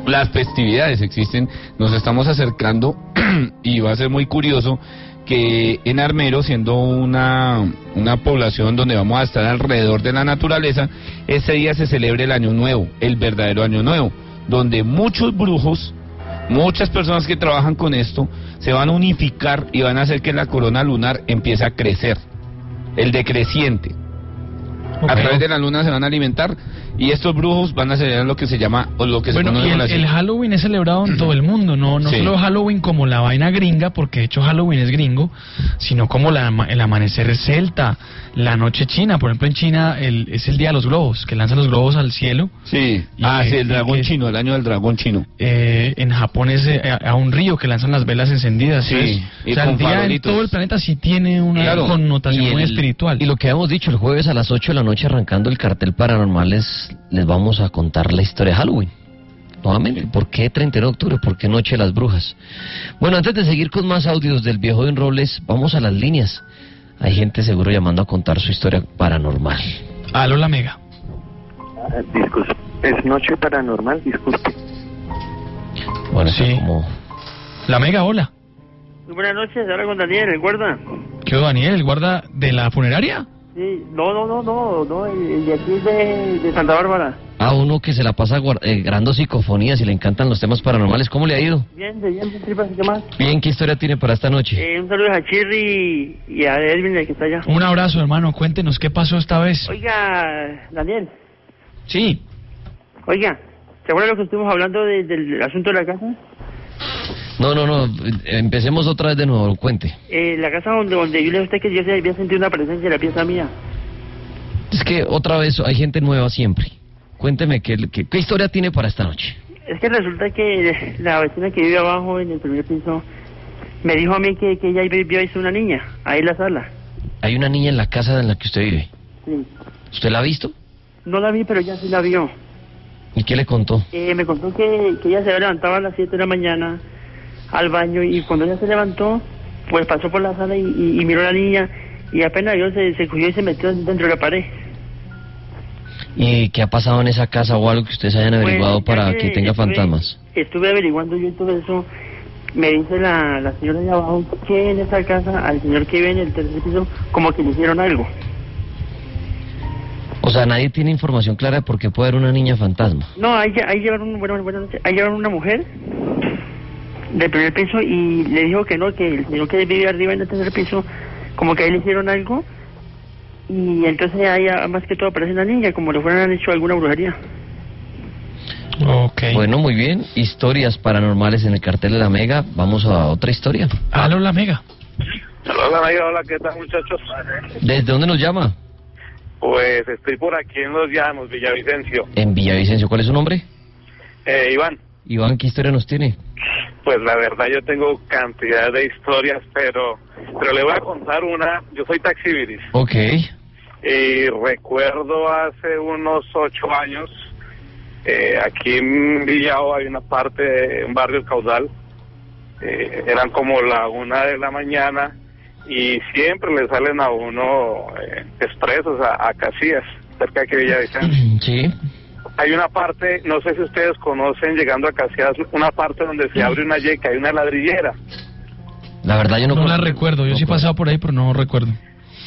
las festividades existen, nos estamos acercando y va a ser muy curioso que en Armero, siendo una, una población donde vamos a estar alrededor de la naturaleza, ese día se celebre el Año Nuevo, el verdadero Año Nuevo, donde muchos brujos, muchas personas que trabajan con esto, se van a unificar y van a hacer que la corona lunar empiece a crecer, el decreciente. A través de la luna se van a alimentar y estos brujos van a celebrar lo que se llama o lo que se conoce y el, el Halloween es celebrado en todo el mundo, no, no Sí. solo Halloween como la vaina gringa, porque de hecho Halloween es gringo, sino como la el amanecer celta, la noche china. Por ejemplo, en China el, es el día de los globos, que lanzan los globos al cielo. Sí, ah, sí, el dragón chino, el año del dragón chino. Eh, en Japón es eh, a, un río que lanzan las velas encendidas. Sí, ¿sí? y o sea, con el día en farolitos. todo el planeta sí tiene una Claro, connotación y muy el- espiritual. Y lo que habíamos dicho, el jueves a las 8 de la noche arrancando el cartel paranormal les, les vamos a contar la historia de Halloween. Nuevamente, ¿por qué 31 de octubre? ¿Por qué Noche de las Brujas? Bueno, antes de seguir con más audios del viejo de Robles, vamos a las líneas. Hay gente seguro llamando a contar su historia paranormal. Aló, la mega. Disculpe, es noche paranormal, disculpe. Bueno, sí. como... La mega, hola. Muy buenas noches, ahora con Daniel, ¿el guarda? ¿Qué Daniel? ¿El guarda de la funeraria? Sí, no, no, no, no, no, el, de aquí de, de Santa Bárbara. A uno que se la pasa guar- eh, grabando psicofonías y le encantan los temas paranormales, ¿cómo le ha ido? Bien, de bien, tripas qué más. Bien, ¿qué historia tiene para esta noche? Eh, un saludo a Chirri y, y a Edwin, el que está allá. Un abrazo, hermano. Cuéntenos qué pasó esta vez. Oiga, Daniel, Sí. oiga, ¿se acuerda lo que estuvimos hablando de- del asunto de la casa? No, no, no, empecemos otra vez de nuevo, cuente. Eh, la casa donde, donde yo le dije a usted que yo se había sentido una presencia en la pieza mía. Es que otra vez hay gente nueva siempre. Cuénteme qué, qué, qué historia tiene para esta noche. Es que resulta que la vecina que vive abajo en el primer piso me dijo a mí que, que ella vio hizo una niña, ahí en la sala. Hay una niña en la casa en la que usted vive. Sí. ¿Usted la ha visto? No la vi, pero ella sí la vio. ¿Y qué le contó? Eh, me contó que, que ella se levantaba a las 7 de la mañana al baño y cuando ella se levantó, pues pasó por la sala y, y- y miró a la niña y apenas vio se, se cogió y se metió dentro de la pared. ¿Y qué ha pasado en esa casa o algo que ustedes hayan averiguado Pues, ya para que tenga estuve- fantasmas? Estuve averiguando yo todo eso. Me dice la, la señora de abajo que en esa casa al señor que vive en el tercer piso como que le hicieron algo. O sea, nadie tiene información clara de por qué puede haber una niña fantasma. No, ahí, ahí llevaron, bueno, noches. ahí llevaron una mujer del primer piso y le dijo que no, que el señor que vive arriba en el tercer piso, como que ahí le hicieron algo y entonces ahí ah, más que todo aparece una niña, como le fueran hecho alguna brujería. Ok. Bueno, muy bien. Historias paranormales en el cartel de la Mega. Vamos a otra historia. Aló, la mega. Hola, amiga, hola, ¿qué tal, muchachos? ¿Desde dónde nos llama? Pues estoy por aquí en Los Llanos, Villavicencio. En Villavicencio. ¿Cuál es su nombre? Eh, Iván, Iván, ¿qué historia nos tiene? pues la verdad yo tengo cantidad de historias, pero pero le voy a contar una. Yo soy taxibiris Ok. y recuerdo hace unos ocho años, eh, aquí en Villao hay una parte, un barrio Caudal, eh, eran como la una de la mañana y siempre le salen a uno eh, expresos a, a Casillas, cerca de aquí de Villavicencio. Sí. Hay una parte, no sé si ustedes conocen, llegando a Casillas, una parte donde se abre una yeca, hay una ladrillera. La verdad yo no, No la recuerdo. Yo sí he pasado por ahí, pero no recuerdo.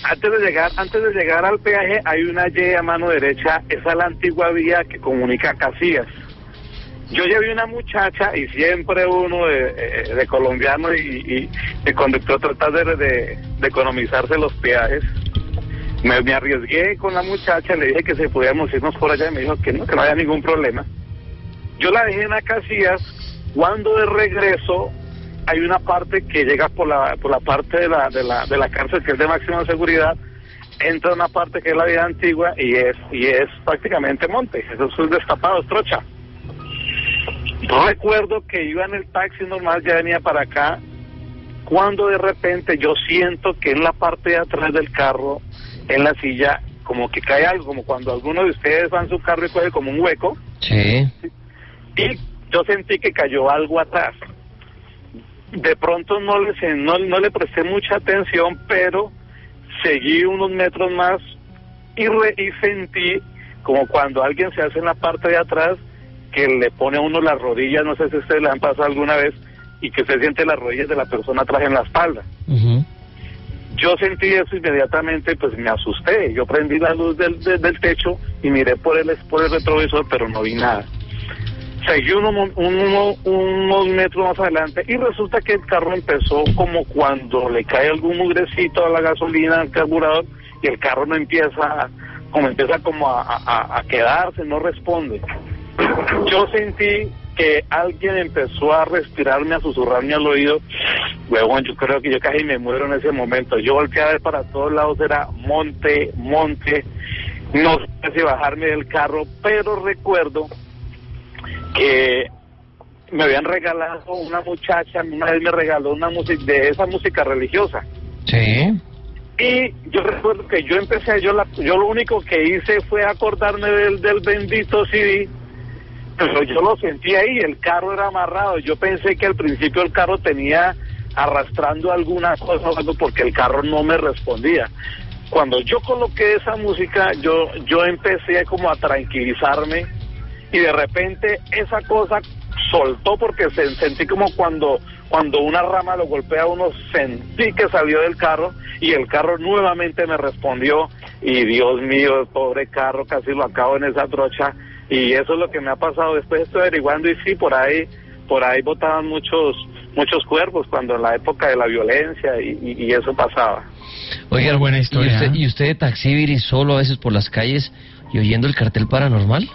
Antes de llegar, antes de llegar al peaje hay una Y a mano derecha, esa es la antigua vía que comunica a Casillas. Yo llevé una muchacha y siempre uno de, eh, de colombiano y, y de conductor de, de- de economizarse los peajes. Me, me arriesgué con la muchacha, le dije que si podíamos irnos por allá y me dijo que no, que no había ningún problema. Yo la dejé en la Casillas, cuando de regreso hay una parte que llega por la, por la parte de la, de, la, de la cárcel que es de máxima seguridad, entra una parte que es la vida antigua y es, y es prácticamente monte, eso es destapado, es trocha. Recuerdo que iba en el taxi normal, ya venía para acá, cuando de repente yo siento que en la parte de atrás del carro, en la silla, como que cae algo, como cuando alguno de ustedes va en su carro y coge como un hueco, Sí. y yo sentí que cayó algo atrás. De pronto no le, no, no le presté mucha atención, pero seguí unos metros más y, re- y sentí como cuando alguien se hace en la parte de atrás que le pone a uno las rodillas, no sé si ustedes le han pasado alguna vez, y que se siente las rodillas de la persona atrás en la espalda. Yo sentí eso inmediatamente, pues me asusté. Yo prendí la luz del, del, del techo y miré por el, por el retrovisor, pero no vi nada. Seguí uno, uno- unos metros más adelante y resulta que el carro empezó como cuando le cae algún mugrecito a la gasolina al carburador y el carro no empieza, como empieza como a, quedarse, no responde. Yo sentí que alguien empezó a respirarme, a susurrarme al oído. Luego yo creo que yo casi me muero en ese momento. Yo volteé a ver para todos lados, era monte, monte. No sé si bajarme del carro, pero recuerdo que me habían regalado una muchacha, una vez me regaló una música de esa música religiosa. Sí. Y yo recuerdo que yo empecé, yo, la, yo lo único que hice fue acordarme del, del bendito CD, pero yo lo sentí ahí, el carro era amarrado. Yo pensé que al principio el carro tenía arrastrando alguna cosa porque el carro no me respondía. Cuando yo coloqué esa música, yo, yo empecé como a tranquilizarme y de repente esa cosa soltó porque se, sentí como cuando cuando una rama lo golpea a uno sentí que salió del carro y el carro nuevamente me respondió y Dios mío el pobre carro casi lo acabo en esa trocha y eso es lo que me ha pasado después estoy averiguando y sí por ahí por ahí botaban muchos muchos cuerpos cuando en la época de la violencia y, y- y eso pasaba Oiga, buena ¿y historia, usted, ¿eh? ¿y usted de taxíbiris solo a veces por las calles y oyendo el cartel paranormal?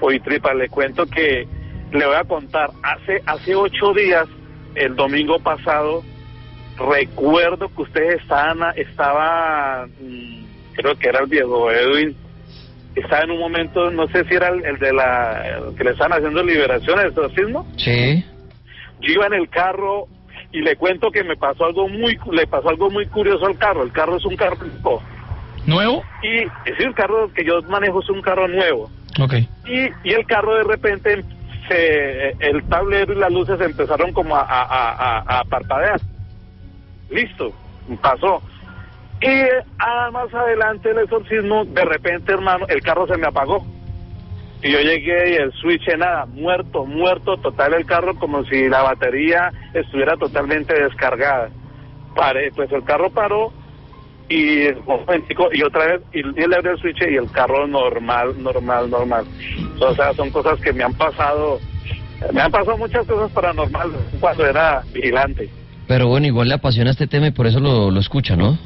Oye, Tripa, le cuento que le voy a contar. Hace hace ocho días, el domingo pasado, recuerdo que ustedes estaban, estaba, mm, creo que era el viejo Edwin, estaba en un momento, no sé si era el, el de la, el que le estaban haciendo liberación, el exorcismo. Sí. Yo iba en el carro y le cuento que me pasó algo muy, le pasó algo muy curioso al carro. El carro es un carro nuevo. ¿Nuevo? y es el carro que yo manejo es un carro nuevo. Ok. Y, y el carro de repente, se, el tablero y las luces empezaron como a, a, a- a parpadear. Listo, pasó. Y ah, más adelante el exorcismo, de repente, hermano, el carro se me apagó. Y yo llegué y el switch nada, muerto, muerto, total el carro como si la batería estuviera totalmente descargada. Paré, pues el carro paró y y otra vez y, y le abrí el switch y el carro normal, normal, normal. O sea, son cosas que me han pasado, me han pasado muchas cosas paranormales cuando era vigilante. Pero bueno, igual le apasiona este tema y por eso lo, lo escucha, ¿no?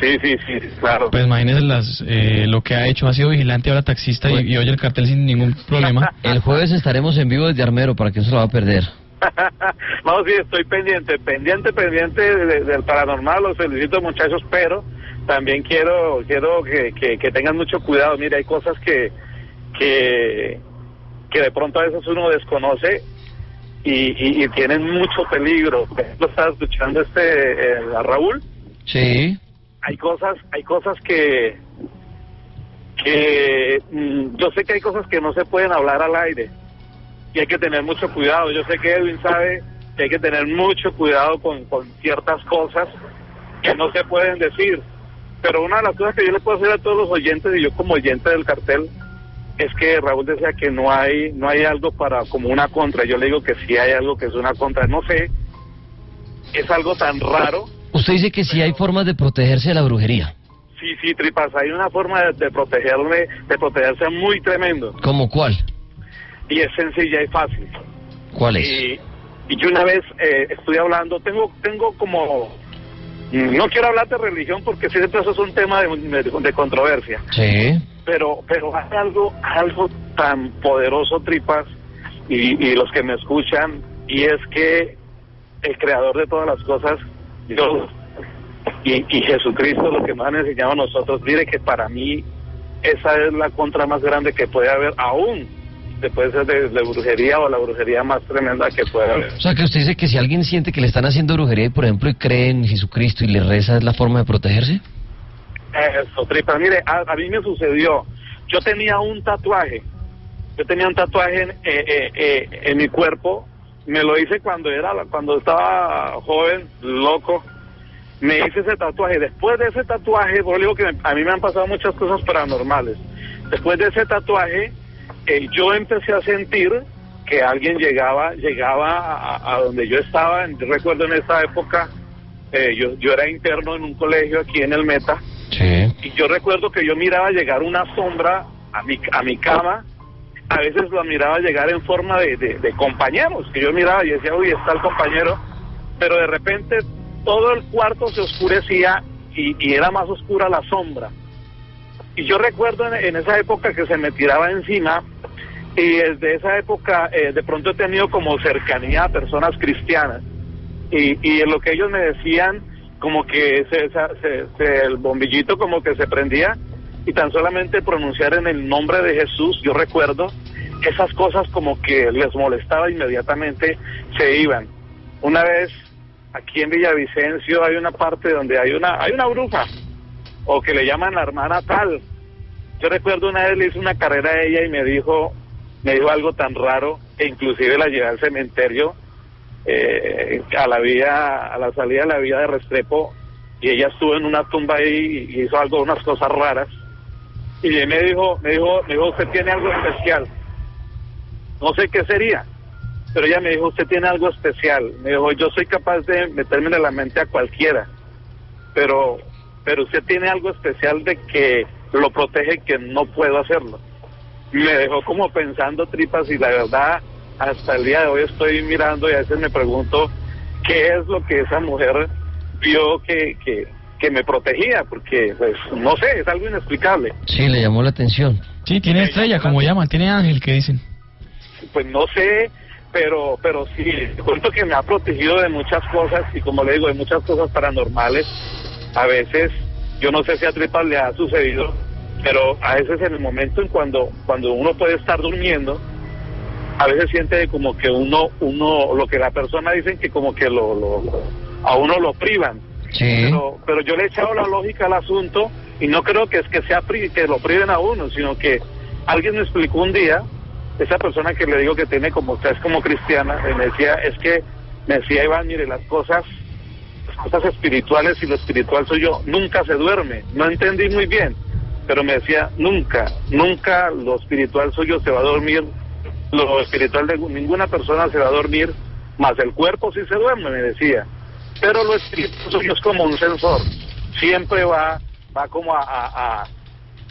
Sí, sí, sí, claro. Pues imagínese las, eh, lo que ha hecho. Ha sido vigilante, ahora taxista y, y oye el cartel sin ningún problema. El jueves estaremos en vivo desde Armero para que no se lo va a perder. no, sí, estoy pendiente, pendiente, pendiente de- del paranormal, los felicito muchachos, pero también quiero quiero que, que, que tengan mucho cuidado. Mire, hay cosas que, que, que de pronto a veces uno desconoce y, y, y tienen mucho peligro. Ejemplo, estaba escuchando este, eh, a Raúl, Sí. Hay cosas, hay cosas que, que mm, yo sé que hay cosas que no se pueden hablar al aire y hay que tener mucho cuidado. Yo sé que Edwin sabe que hay que tener mucho cuidado con, con ciertas cosas que no se pueden decir. Pero una de las cosas que yo le puedo decir a todos los oyentes y yo como oyente del cartel es que Raúl decía que no hay no hay algo para como una contra. Yo le digo que sí hay algo que es una contra. No sé, es algo tan raro. Usted dice que sí hay formas de protegerse de la brujería. Sí, sí, tripas. Hay una forma de, de protegerme, de protegerse muy tremendo. ¿Cómo cuál? Y es sencilla y fácil. ¿Cuál es? Y, y yo una vez eh, estoy hablando, tengo tengo como... mm, No quiero hablar de religión porque siempre eso es un tema de, de- de controversia. Sí. Pero pero hay algo, algo tan poderoso, tripas, y, y los que me escuchan, y es que el creador de todas las cosas, Dios y, y Jesucristo, lo que nos han enseñado a nosotros, mire que para mí esa es la contra más grande que puede haber, aún después de, de brujería o la brujería más tremenda que puede haber. O sea, que usted dice que si alguien siente que le están haciendo brujería, y, por ejemplo, y cree en Jesucristo y le reza, ¿es la forma de protegerse? Eso, tripa. Mire, a, a mí me sucedió. Yo tenía un tatuaje. Yo tenía un tatuaje en, eh, eh, eh, en mi cuerpo. Me lo hice cuando era, cuando estaba joven, loco. Me hice ese tatuaje. Después de ese tatuaje, por digo que me- a mí me han pasado muchas cosas paranormales. Después de ese tatuaje, eh, yo empecé a sentir que alguien llegaba llegaba a, a donde yo estaba. Yo recuerdo en esa época, eh, yo, yo era interno en un colegio aquí en el Meta. Y yo recuerdo que yo miraba llegar una sombra a mi, a mi cama. A veces lo miraba llegar en forma de, compañeros, que yo miraba y decía, uy, está el compañero. Pero de repente todo el cuarto se oscurecía y, era más oscura la sombra. Y yo recuerdo en, esa época que se me tiraba encima y desde esa época eh, de pronto he tenido como cercanía a personas cristianas y, lo que ellos me decían como que se- se- el bombillito como que se prendía y tan solamente pronunciar en el nombre de Jesús yo recuerdo esas cosas como que les molestaba inmediatamente se iban. Una vez aquí en Villavicencio hay una parte donde hay una hay una bruja o que le llaman la hermana tal. Yo recuerdo una vez le hice una carrera a ella y me dijo me dijo algo tan raro e inclusive la llevé al cementerio eh, a la vía a la salida de la vía de Restrepo y ella estuvo en una tumba ahí y hizo algo unas cosas raras y me dijo me dijo me dijo usted tiene algo especial no sé qué sería pero ella me dijo usted tiene algo especial me dijo yo soy capaz de meterme en la mente a cualquiera pero pero usted tiene algo especial de que lo protege que no puedo hacerlo me dejó como pensando tripas y la verdad hasta el día de hoy estoy mirando y a veces me pregunto qué es lo que esa mujer vio que, que, que me protegía, porque pues no sé, es algo inexplicable. Sí, le llamó la atención. Sí, tiene estrella, como llaman, tiene ángel, que dicen. Pues no sé, pero pero sí, cuento que me ha protegido de muchas cosas y como le digo, de muchas cosas paranormales. A veces, yo no sé si a Tripas le ha sucedido, pero a veces en el momento en cuando cuando uno puede estar durmiendo, a veces siente como que uno uno lo que la persona dicen que como que lo, lo- lo- a uno lo privan. Pero, pero yo le he echado la lógica al asunto y no creo que es que sea pri- que lo priven a uno, sino que alguien me explicó un día, esa persona que le digo que tiene como es como cristiana, me decía, es que me decía Iván, mire, las cosas las cosas espirituales y lo espiritual soy yo, nunca se duerme. No entendí muy bien, pero me decía, nunca, nunca lo espiritual suyo se va a dormir, lo espiritual de ninguna persona se va a dormir, más el cuerpo sí se duerme, me decía. Pero lo espiritual suyo es como un sensor, siempre va, va como a, a, a-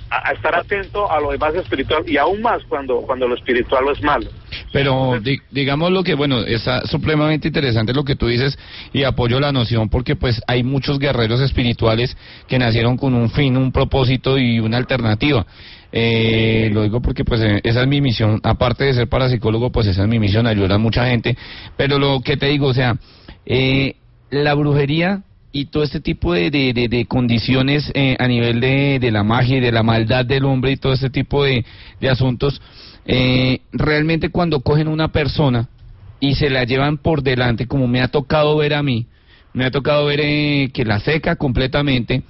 a estar atento a lo demás espiritual y aún más cuando, cuando lo espiritual es malo. Pero di- digamos lo que, bueno, está supremamente interesante lo que tú dices y apoyo la noción porque pues hay muchos guerreros espirituales que nacieron con un fin, un propósito y una alternativa. Eh, lo digo porque pues eh, esa es mi misión, aparte de ser parapsicólogo pues esa es mi misión, ayudar a mucha gente. Pero lo que te digo, o sea, eh, la brujería y todo este tipo de, de, de- condiciones eh, a nivel de, de la magia y de la maldad del hombre y todo este tipo de, de asuntos, eh, realmente cuando cogen una persona y se la llevan por delante, como me ha tocado ver a mí, me ha tocado ver eh, que la seca completamente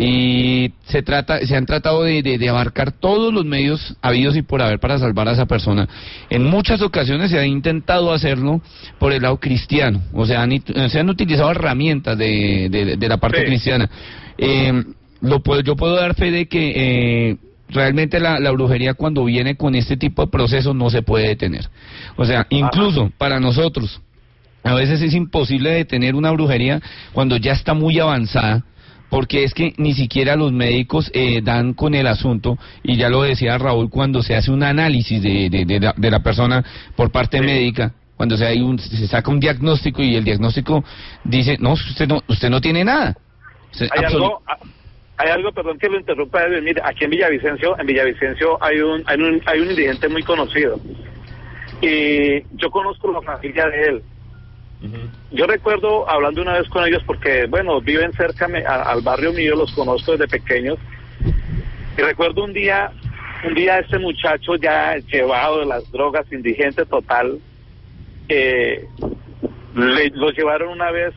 y se trata se han tratado de, de- de abarcar todos los medios habidos y por haber para salvar a esa persona. En muchas ocasiones se ha intentado hacerlo por el lado cristiano. O sea han, it- se han utilizado herramientas de, de- de la parte Sí. cristiana. Eh, lo puedo, yo puedo dar fe de que eh, realmente la, la brujería cuando viene con este tipo de procesos no se puede detener. O sea incluso para nosotros a veces es imposible detener una brujería cuando ya está muy avanzada, porque es que ni siquiera los médicos eh, dan con el asunto, y ya lo decía Raúl, cuando se hace un análisis de, de- de la, de la persona por parte médica, cuando se, hay un, se saca un diagnóstico y el diagnóstico dice, no, usted no, usted no tiene nada. Usted Hay algo, ah, hay algo, perdón que lo interrumpa, Edwin. Mire, aquí en Villavicencio, en Villavicencio hay un, hay un, hay un indigente muy conocido. Y yo conozco la familia de él. Yo recuerdo hablando una vez con ellos porque, bueno, viven cerca me- a- al barrio mío, los conozco desde pequeños. Y recuerdo un día, un día este muchacho ya llevado de las drogas, indigente total, eh, le, lo llevaron una vez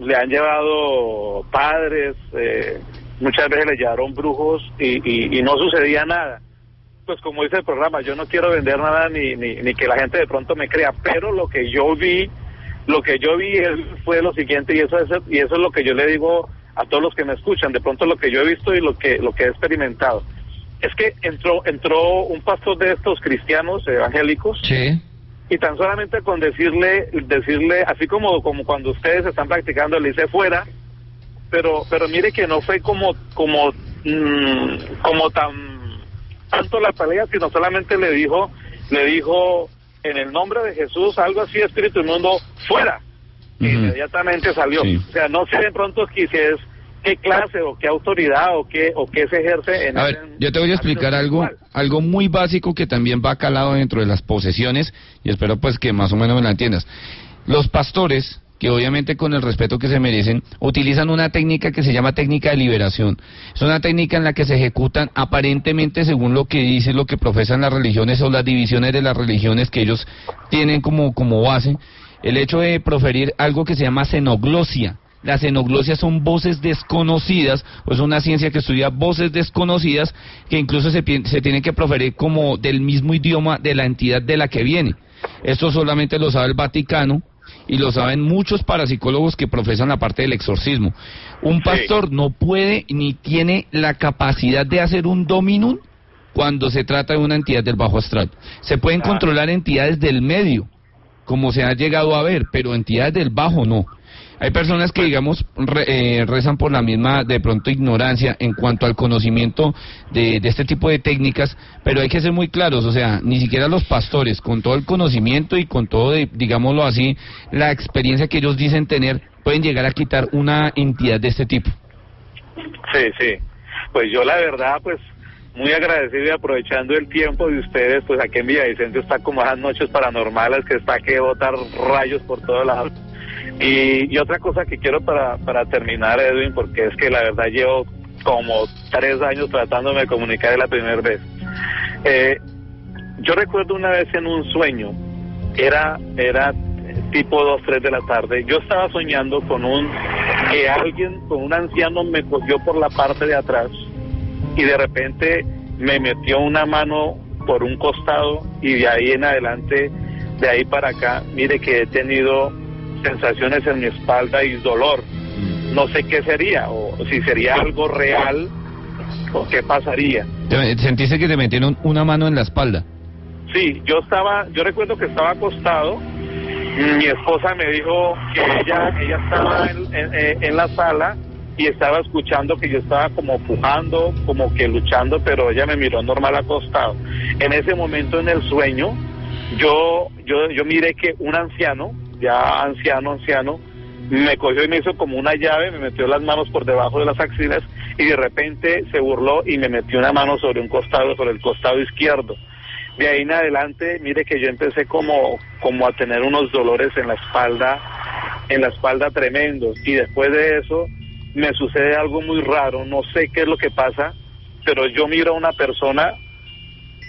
le han llevado padres, eh, muchas veces le llevaron brujos y, y, y no sucedía nada. Pues como dice el programa, yo no quiero vender nada ni, ni, ni que la gente de pronto me crea, pero lo que yo vi, lo que yo vi fue lo siguiente y eso es, y eso es lo que yo le digo a todos los que me escuchan, de pronto lo que yo he visto y lo que, lo que he experimentado. es que entró entró un pastor de estos cristianos evangélicos Sí. y tan solamente con decirle decirle así como como cuando ustedes están practicando le dice fuera pero pero mire que no fue como como mm, como tan tanto la pelea sino solamente le dijo le dijo en el nombre de Jesús algo así espíritu inmundo fuera. Inmediatamente salió. O sea no sé de pronto que si es qué clase o qué autoridad o qué o qué se ejerce en A ver, yo te voy a explicar algo, algo muy básico que también va calado dentro de las posesiones y espero pues que más o menos me la entiendas. Los pastores, que obviamente con el respeto que se merecen, utilizan una técnica que se llama técnica de liberación. Es una técnica en la que se ejecutan aparentemente según lo que dice, lo que profesan las religiones o las divisiones de las religiones que ellos tienen como, como base, el hecho de proferir algo que se llama xenoglosia. Las xenoglosias son voces desconocidas, o es una ciencia que estudia voces desconocidas que incluso se, se tienen que proferir como del mismo idioma de la entidad de la que viene. Esto solamente lo sabe el Vaticano y lo saben muchos parapsicólogos que profesan la parte del exorcismo. Un pastor no puede ni tiene la capacidad de hacer un dominum cuando se trata de una entidad del bajo astral. Se pueden controlar entidades del medio, como se ha llegado a ver, pero entidades del bajo no. Hay personas que, digamos, re- eh, rezan por la misma, de pronto, ignorancia en cuanto al conocimiento de, de este tipo de técnicas, pero hay que ser muy claros, o sea, ni siquiera los pastores, con todo el conocimiento y con todo, de, digámoslo así, la experiencia que ellos dicen tener, pueden llegar a quitar una entidad de este tipo. Sí, sí. Pues yo la verdad, pues muy agradecido y aprovechando el tiempo de ustedes, pues aquí en Villavicencio está como esas noches paranormales que está que botar rayos por todos lados. Y, y otra cosa que quiero para, para terminar, Edwin, porque es que la verdad llevo como tres años tratándome de comunicar de la primera vez. Eh, yo recuerdo una vez en un sueño, era, era tipo 2, 3 de la tarde, yo estaba soñando con un, que alguien, con un anciano me cogió por la parte de atrás y de repente me metió una mano por un costado y de ahí en adelante, de ahí para acá, mire que he tenido sensaciones en mi espalda y dolor. No sé qué sería, o si sería algo real, o qué pasaría. Te- ¿Sentiste que te metieron una mano en la espalda? Sí, yo estaba, yo recuerdo que estaba acostado. Mi esposa me dijo que ella, ella estaba en, en- eh, en la sala y estaba escuchando que yo estaba como pujando, como que luchando, pero ella me miró normal acostado. En ese momento en el sueño, yo, yo, yo miré que un anciano, ya anciano, anciano, me cogió y me hizo como una llave, me metió las manos por debajo de las axilas y de repente se burló y me metió una mano sobre un costado, sobre el costado izquierdo. De ahí en adelante, mire que yo empecé como, como a tener unos dolores en la espalda, en la espalda tremendos. Y después de eso, me sucede algo muy raro, no sé qué es lo que pasa, pero yo miro a una persona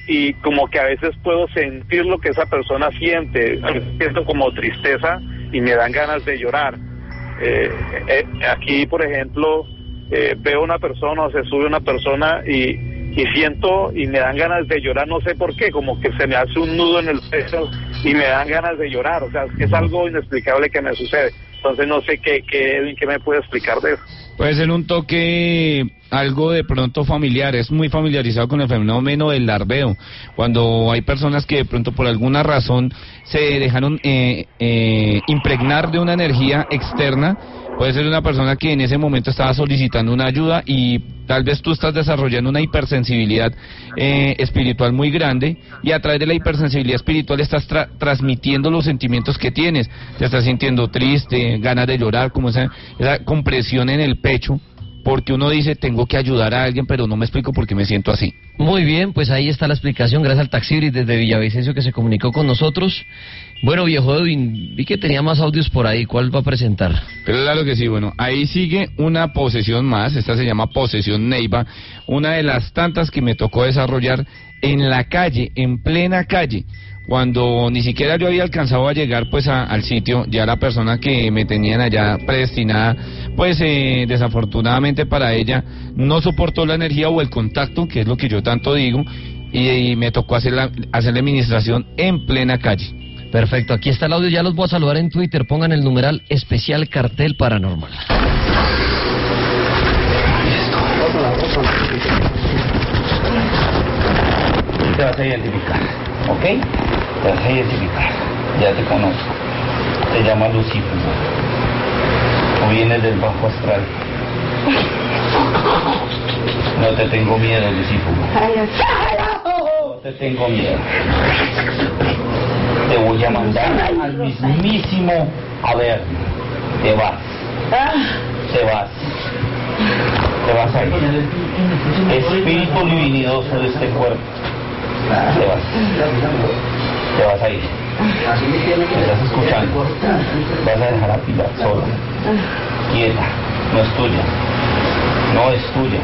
y como que a veces puedo sentir lo que esa persona siente, siento como tristeza y me dan ganas de llorar. Eh, eh, aquí, por ejemplo, eh, veo una persona o se sube una persona y, y siento y me dan ganas de llorar, no sé por qué, como que se me hace un nudo en el pecho y me dan ganas de llorar, o sea, es algo inexplicable que me sucede. Entonces no sé qué, qué, qué me puede explicar de eso. Puede ser un toque algo de pronto familiar, es muy familiarizado con el fenómeno del larveo, cuando hay personas que de pronto por alguna razón se dejaron eh, eh, impregnar de una energía externa, puede ser una persona que en ese momento estaba solicitando una ayuda y tal vez tú estás desarrollando una hipersensibilidad eh, espiritual muy grande y a través de la hipersensibilidad espiritual estás tra- transmitiendo los sentimientos que tienes, te estás sintiendo triste, ganas de llorar, como esa, esa compresión en el pecho, porque uno dice tengo que ayudar a alguien pero no me explico por qué me siento así. Muy bien, pues ahí está la explicación. Gracias al Taxibris desde Villavicencio que se comunicó con nosotros. Bueno, viejo Edwin, vi que tenía más audios por ahí. ¿Cuál va a presentar? Claro que sí, bueno, ahí sigue una posesión más, esta se llama posesión Neiva, una de las tantas que me tocó desarrollar en la calle, en plena calle, cuando ni siquiera yo había alcanzado a llegar pues a- al sitio, ya la persona que me tenían allá predestinada, pues eh, desafortunadamente para ella no soportó la energía o el contacto, que es lo que yo tanto digo, y, y me tocó hacer la, hacer la administración en plena calle. Perfecto, aquí está el audio. Ya los voy a saludar en Twitter. Pongan el numeral especial cartel paranormal. Te vas a identificar, ¿ok? Ya te conozco. Te llamas Lucífugo. O vienes del bajo astral. No te tengo miedo, Lucífugo. No te tengo miedo. Te voy a mandar al mismísimo a ver. Te vas. Te vas. Te vas a ir. Espíritu luminoso de este cuerpo. Te vas. Te vas a ir. ¿Me estás escuchando? Vas a dejar a Pilar sola. Quieta. No es tuya. No es tuya.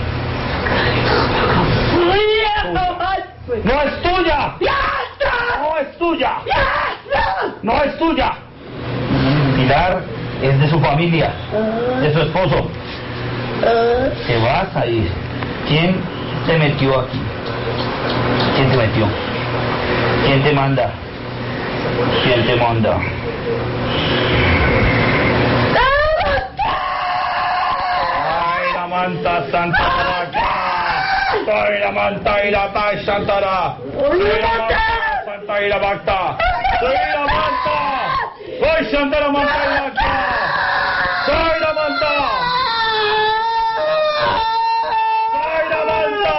¡No es tuya! ¡No es tuya! ¡No es tuya! Pilar es de su familia, de su esposo. Te vas a ir. ¿Quién te metió aquí? ¿Quién te metió? ¿Quién te manda? ¿Quién te manda? ¡Ay, la manta santa! ¡Soy la manta y la ta shantara! ¡Soy la manta santa y la bacta! ¡Soy la manta! ¡Soy shantara manta y la bacta! ¡Soy la manta! ¡Soy la manta!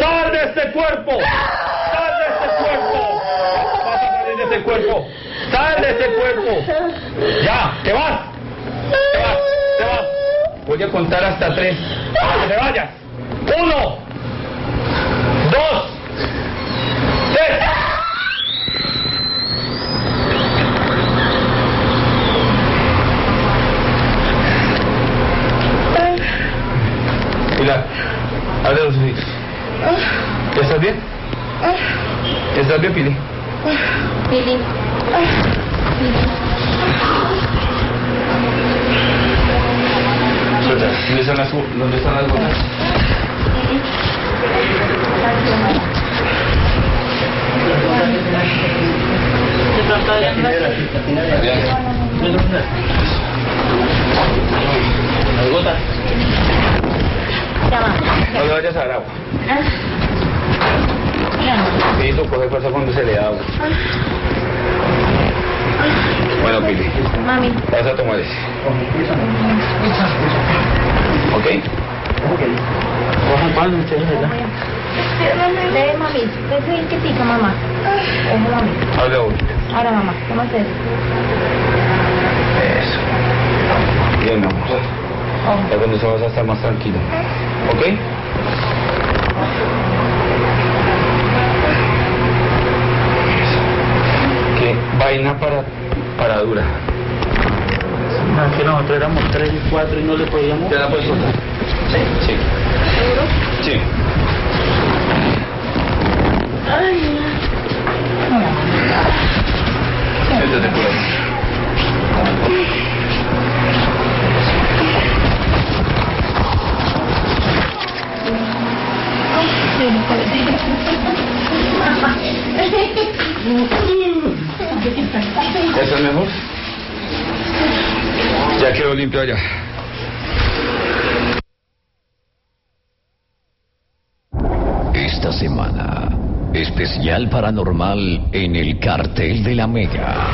¡Sal de este cuerpo! ¡Sal de este cuerpo! ¡Vas a salir de este cuerpo! ¡Sal de este cuerpo! ¡Ya! ¡Te vas! ¡Te vas! ¡Te vas! Voy a contar hasta tres que te vayas. ¡Uno! ¡Dos! ¡Tres! Pilar, abre los. ¿Estás bien? ¿Estás bien, Pili? Suelta. ¿Dónde están las, dónde están las gotas? Las gotas. No le vayas a dar agua. Necesito coger fuerza cuando se le da. Bueno, Pili, Mami. vas a tomar ese. ¿Ok? Ve, mami. Ve bien que pica, mamá. Ojo, mami. Habla uno. Ahora, mamá. Tómate eso. Eso. Bien, mi amor. Ya cuando se vas a estar más tranquilo. ¿Ok? Vaina para, para dura? No, que nosotros éramos tres y cuatro y no le podíamos. ¿Te la puedes soltar? Sí. Sí. Sí. Siéntate por ahí. ¿Eso es mejor? Ya quedó limpio allá. Esta semana, especial paranormal en el cartel de la Mega.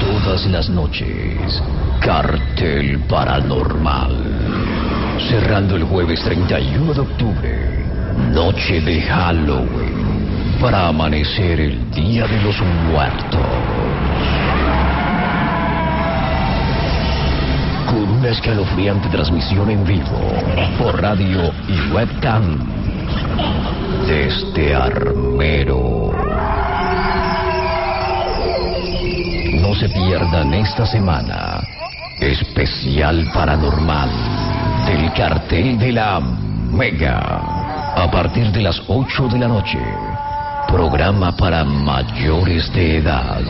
Todas las noches, cartel paranormal. Cerrando el jueves 31 de octubre, noche de Halloween, para amanecer el Día de los Muertos. Con una escalofriante transmisión en vivo por radio y webcam desde Armero. No se pierdan esta semana especial paranormal del cartel de la Mega a partir de las 8 de la noche. Programa para mayores de edad.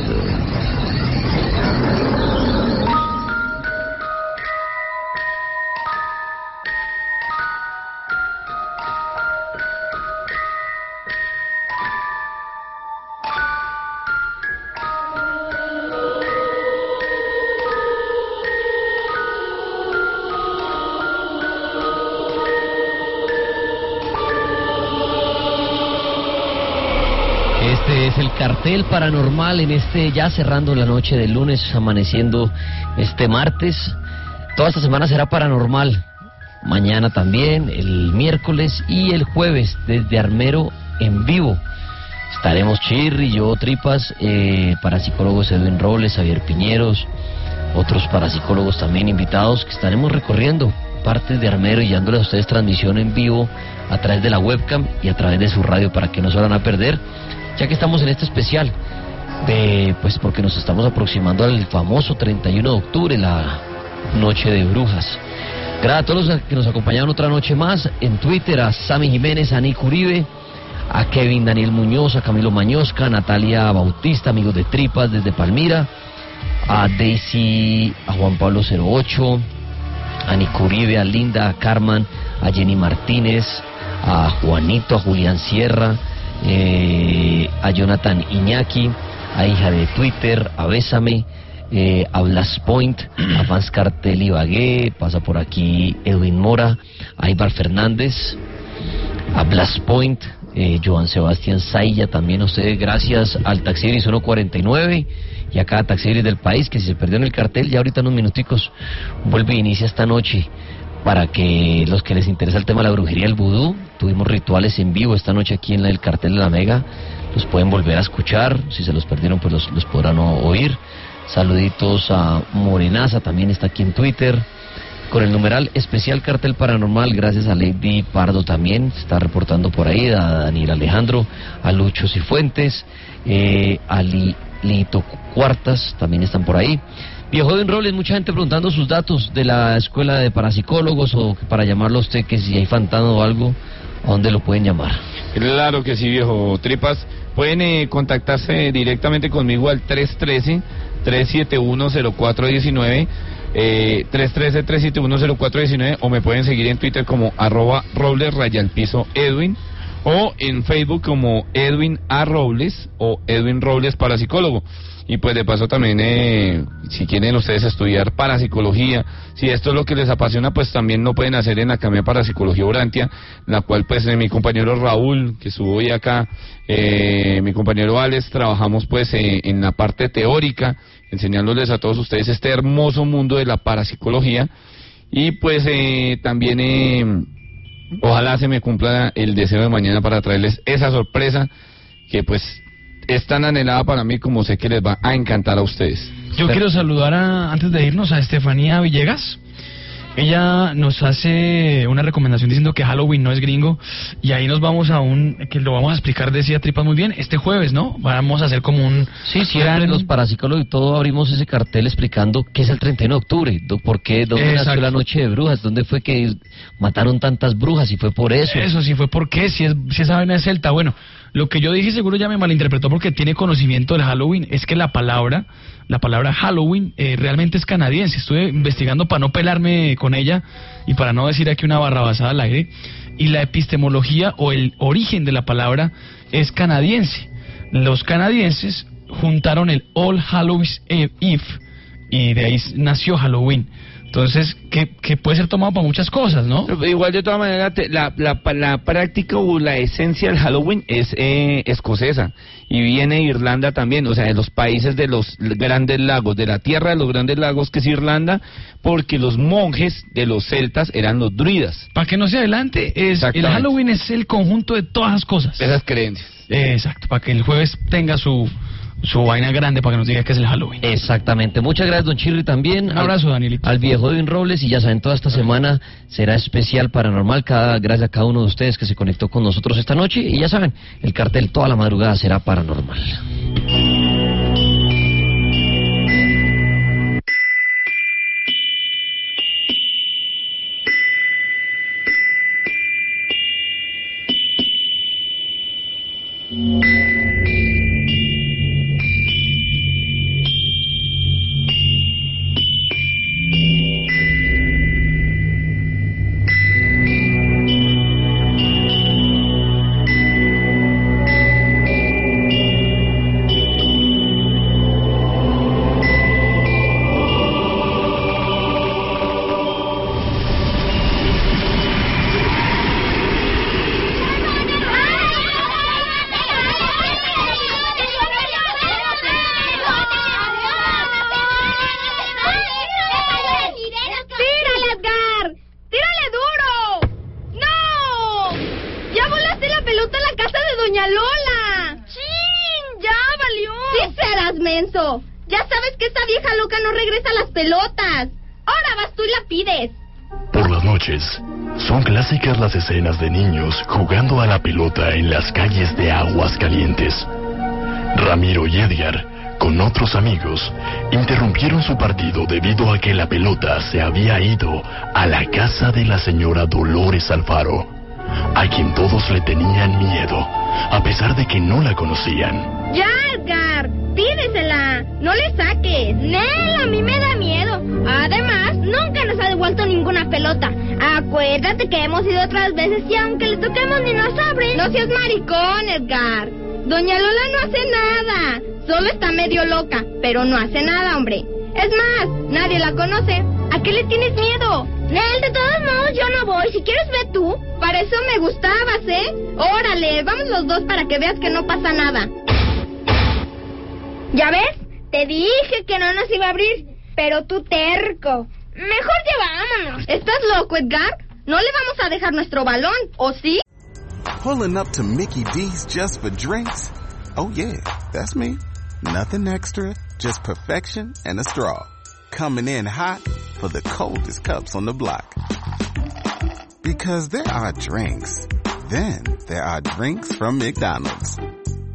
Cartel paranormal en este, ya cerrando la noche del lunes, amaneciendo este martes. Toda esta semana será paranormal. Mañana también, el miércoles y el jueves desde Armero en vivo. Estaremos Chirri, yo, Tripas, eh, parapsicólogos Edwin Robles, Javier Piñeros, otros parapsicólogos también invitados que estaremos recorriendo partes de Armero y dándoles a ustedes transmisión en vivo a través de la webcam y a través de su radio para que no se van a perder, ya que estamos en este especial de pues porque nos estamos aproximando al famoso 31 de octubre, la noche de brujas. Gracias a todos los que nos acompañaron otra noche más en Twitter, a Sammy Jiménez, a Nick Uribe, a Kevin Daniel Muñoz, a Camilo Mañosca, a Natalia Bautista, amigos de Tripas desde Palmira, a Daisy, a Juan Pablo 08, a Nico Uribe, a Linda, a Carmen, a Jenny Martínez, a Juanito, a Julián Sierra, eh, a Jonathan Iñaki, a hija de Twitter, a Bésame, eh, a Blas Point, a Vance Cartel Ibagué, pasa por aquí Edwin Mora, a Ibar Fernández, a Blas Point, eh, Joan Sebastián Zaya, también a ustedes, gracias al Taxi 149 y a cada taxi del país que si se perdió en el cartel, ya ahorita en unos minuticos vuelve e inicia esta noche para que los que les interesa el tema de la brujería, el vudú, tuvimos rituales en vivo esta noche aquí en el cartel de la Mega, los pueden volver a escuchar, si se los perdieron pues los, podrán oír. Saluditos a Morenaza, también está aquí en Twitter. Con el numeral especial cartel paranormal, gracias a Lady Pardo también, se está reportando por ahí, a Daniel Alejandro, a Lucho Cifuentes, eh, a Li- Lito Cuartas, también están por ahí. Viejo de Robles, mucha gente preguntando sus datos de la escuela de parapsicólogos o para llamarlo a usted, que si hay fantasma o algo, ¿a dónde lo pueden llamar? Claro que sí, viejo Tripas. Pueden eh, contactarse directamente conmigo al 313-371-0419. Eh, 313-371-0419 o me pueden seguir en Twitter como arroba robles Edwin o en Facebook como Edwin A. Robles o Edwin Robles Parapsicólogo. Y pues de paso también, eh, si quieren ustedes estudiar parapsicología, si esto es lo que les apasiona, pues también lo pueden hacer en la Academia de Parapsicología Urantia, la cual pues eh, mi compañero Raúl, que estuvo hoy acá, eh, mi compañero Alex, trabajamos pues eh, en la parte teórica, enseñándoles a todos ustedes este hermoso mundo de la parapsicología. Y pues eh, también... Ojalá se me cumpla el deseo de mañana para traerles esa sorpresa que pues es tan anhelada para mí como sé que les va a encantar a ustedes. Yo quiero saludar a, antes de irnos a Estefanía Villegas. Ella nos hace una recomendación diciendo que Halloween no es gringo y ahí nos vamos a un, que lo vamos a explicar, decía Tripas muy bien, este jueves, ¿no? Vamos a hacer como un... Sí, siempre los parapsicólogos y todo abrimos ese cartel explicando qué es el 31 de octubre, do- por qué, dónde nació la noche de brujas, dónde fue que mataron tantas brujas y fue por eso. Eso sí fue por qué, si, es, si esa vaina es celta. Bueno, lo que yo dije seguro ya me malinterpretó porque tiene conocimiento del Halloween, es que la palabra, la palabra Halloween eh, realmente es canadiense. Estuve investigando para no pelarme con ella y para no decir aquí una barrabasada al aire. Y la epistemología o el origen de la palabra es canadiense. Los canadienses juntaron el All Hallows Eve y de ahí nació Halloween. Entonces, que, que puede ser tomado para muchas cosas, ¿no? Igual de todas maneras, te- la, la, la práctica o la esencia del Halloween es eh, escocesa y viene de Irlanda también, o sea, de los países de los grandes lagos, de la tierra de los grandes lagos que es Irlanda, porque los monjes de los celtas eran los druidas. Para que no se adelante, es, el. Halloween es el conjunto de todas las cosas. Esas creencias. Exacto, para que el jueves tenga su, su vaina grande para que nos diga que es el Halloween. Exactamente. Muchas gracias, don Chirri, también. Un abrazo, Danielito. Al viejo Edwin Robles. Y ya saben, toda esta semana será especial paranormal. Cada, gracias a cada uno de ustedes que se conectó con nosotros esta noche. Y ya saben, el cartel toda la madrugada será paranormal. Escenas de niños jugando a la pelota en las calles de Aguas Calientes. Ramiro y Edgar, con otros amigos, interrumpieron su partido debido a que la pelota se había ido a la casa de la señora Dolores Alfaro, a quien todos le tenían miedo, a pesar de que no la conocían. Ya, Edgar, pídesela. No le saques. Nel, a mí me da miedo. Además, nunca nos ha devuelto ninguna pelota. Acuérdate que hemos ido otras veces y aunque le toquemos ni nos abren. No seas maricón, Edgar. Doña Lola no hace nada. Solo está medio loca, pero no hace nada, hombre. Es más, nadie la conoce. ¿A qué le tienes miedo? Nel, de todos modos yo no voy. Si quieres ve tú. Para eso me gustabas, ¿eh? Órale, vamos los dos para que veas que no pasa nada. ¿Ya ves? Te dije que no nos iba a abrir, pero tú terco. Mejor llevámonos. ¿Estás loco, Edgar? No le vamos a dejar nuestro balón, ¿o sí? Pulling up to Mickey D's just for drinks? Oh yeah, that's me. Nothing extra, just perfection and a straw. Coming in hot for the coldest cups on the block. Because there are drinks. Then there are drinks from McDonald's.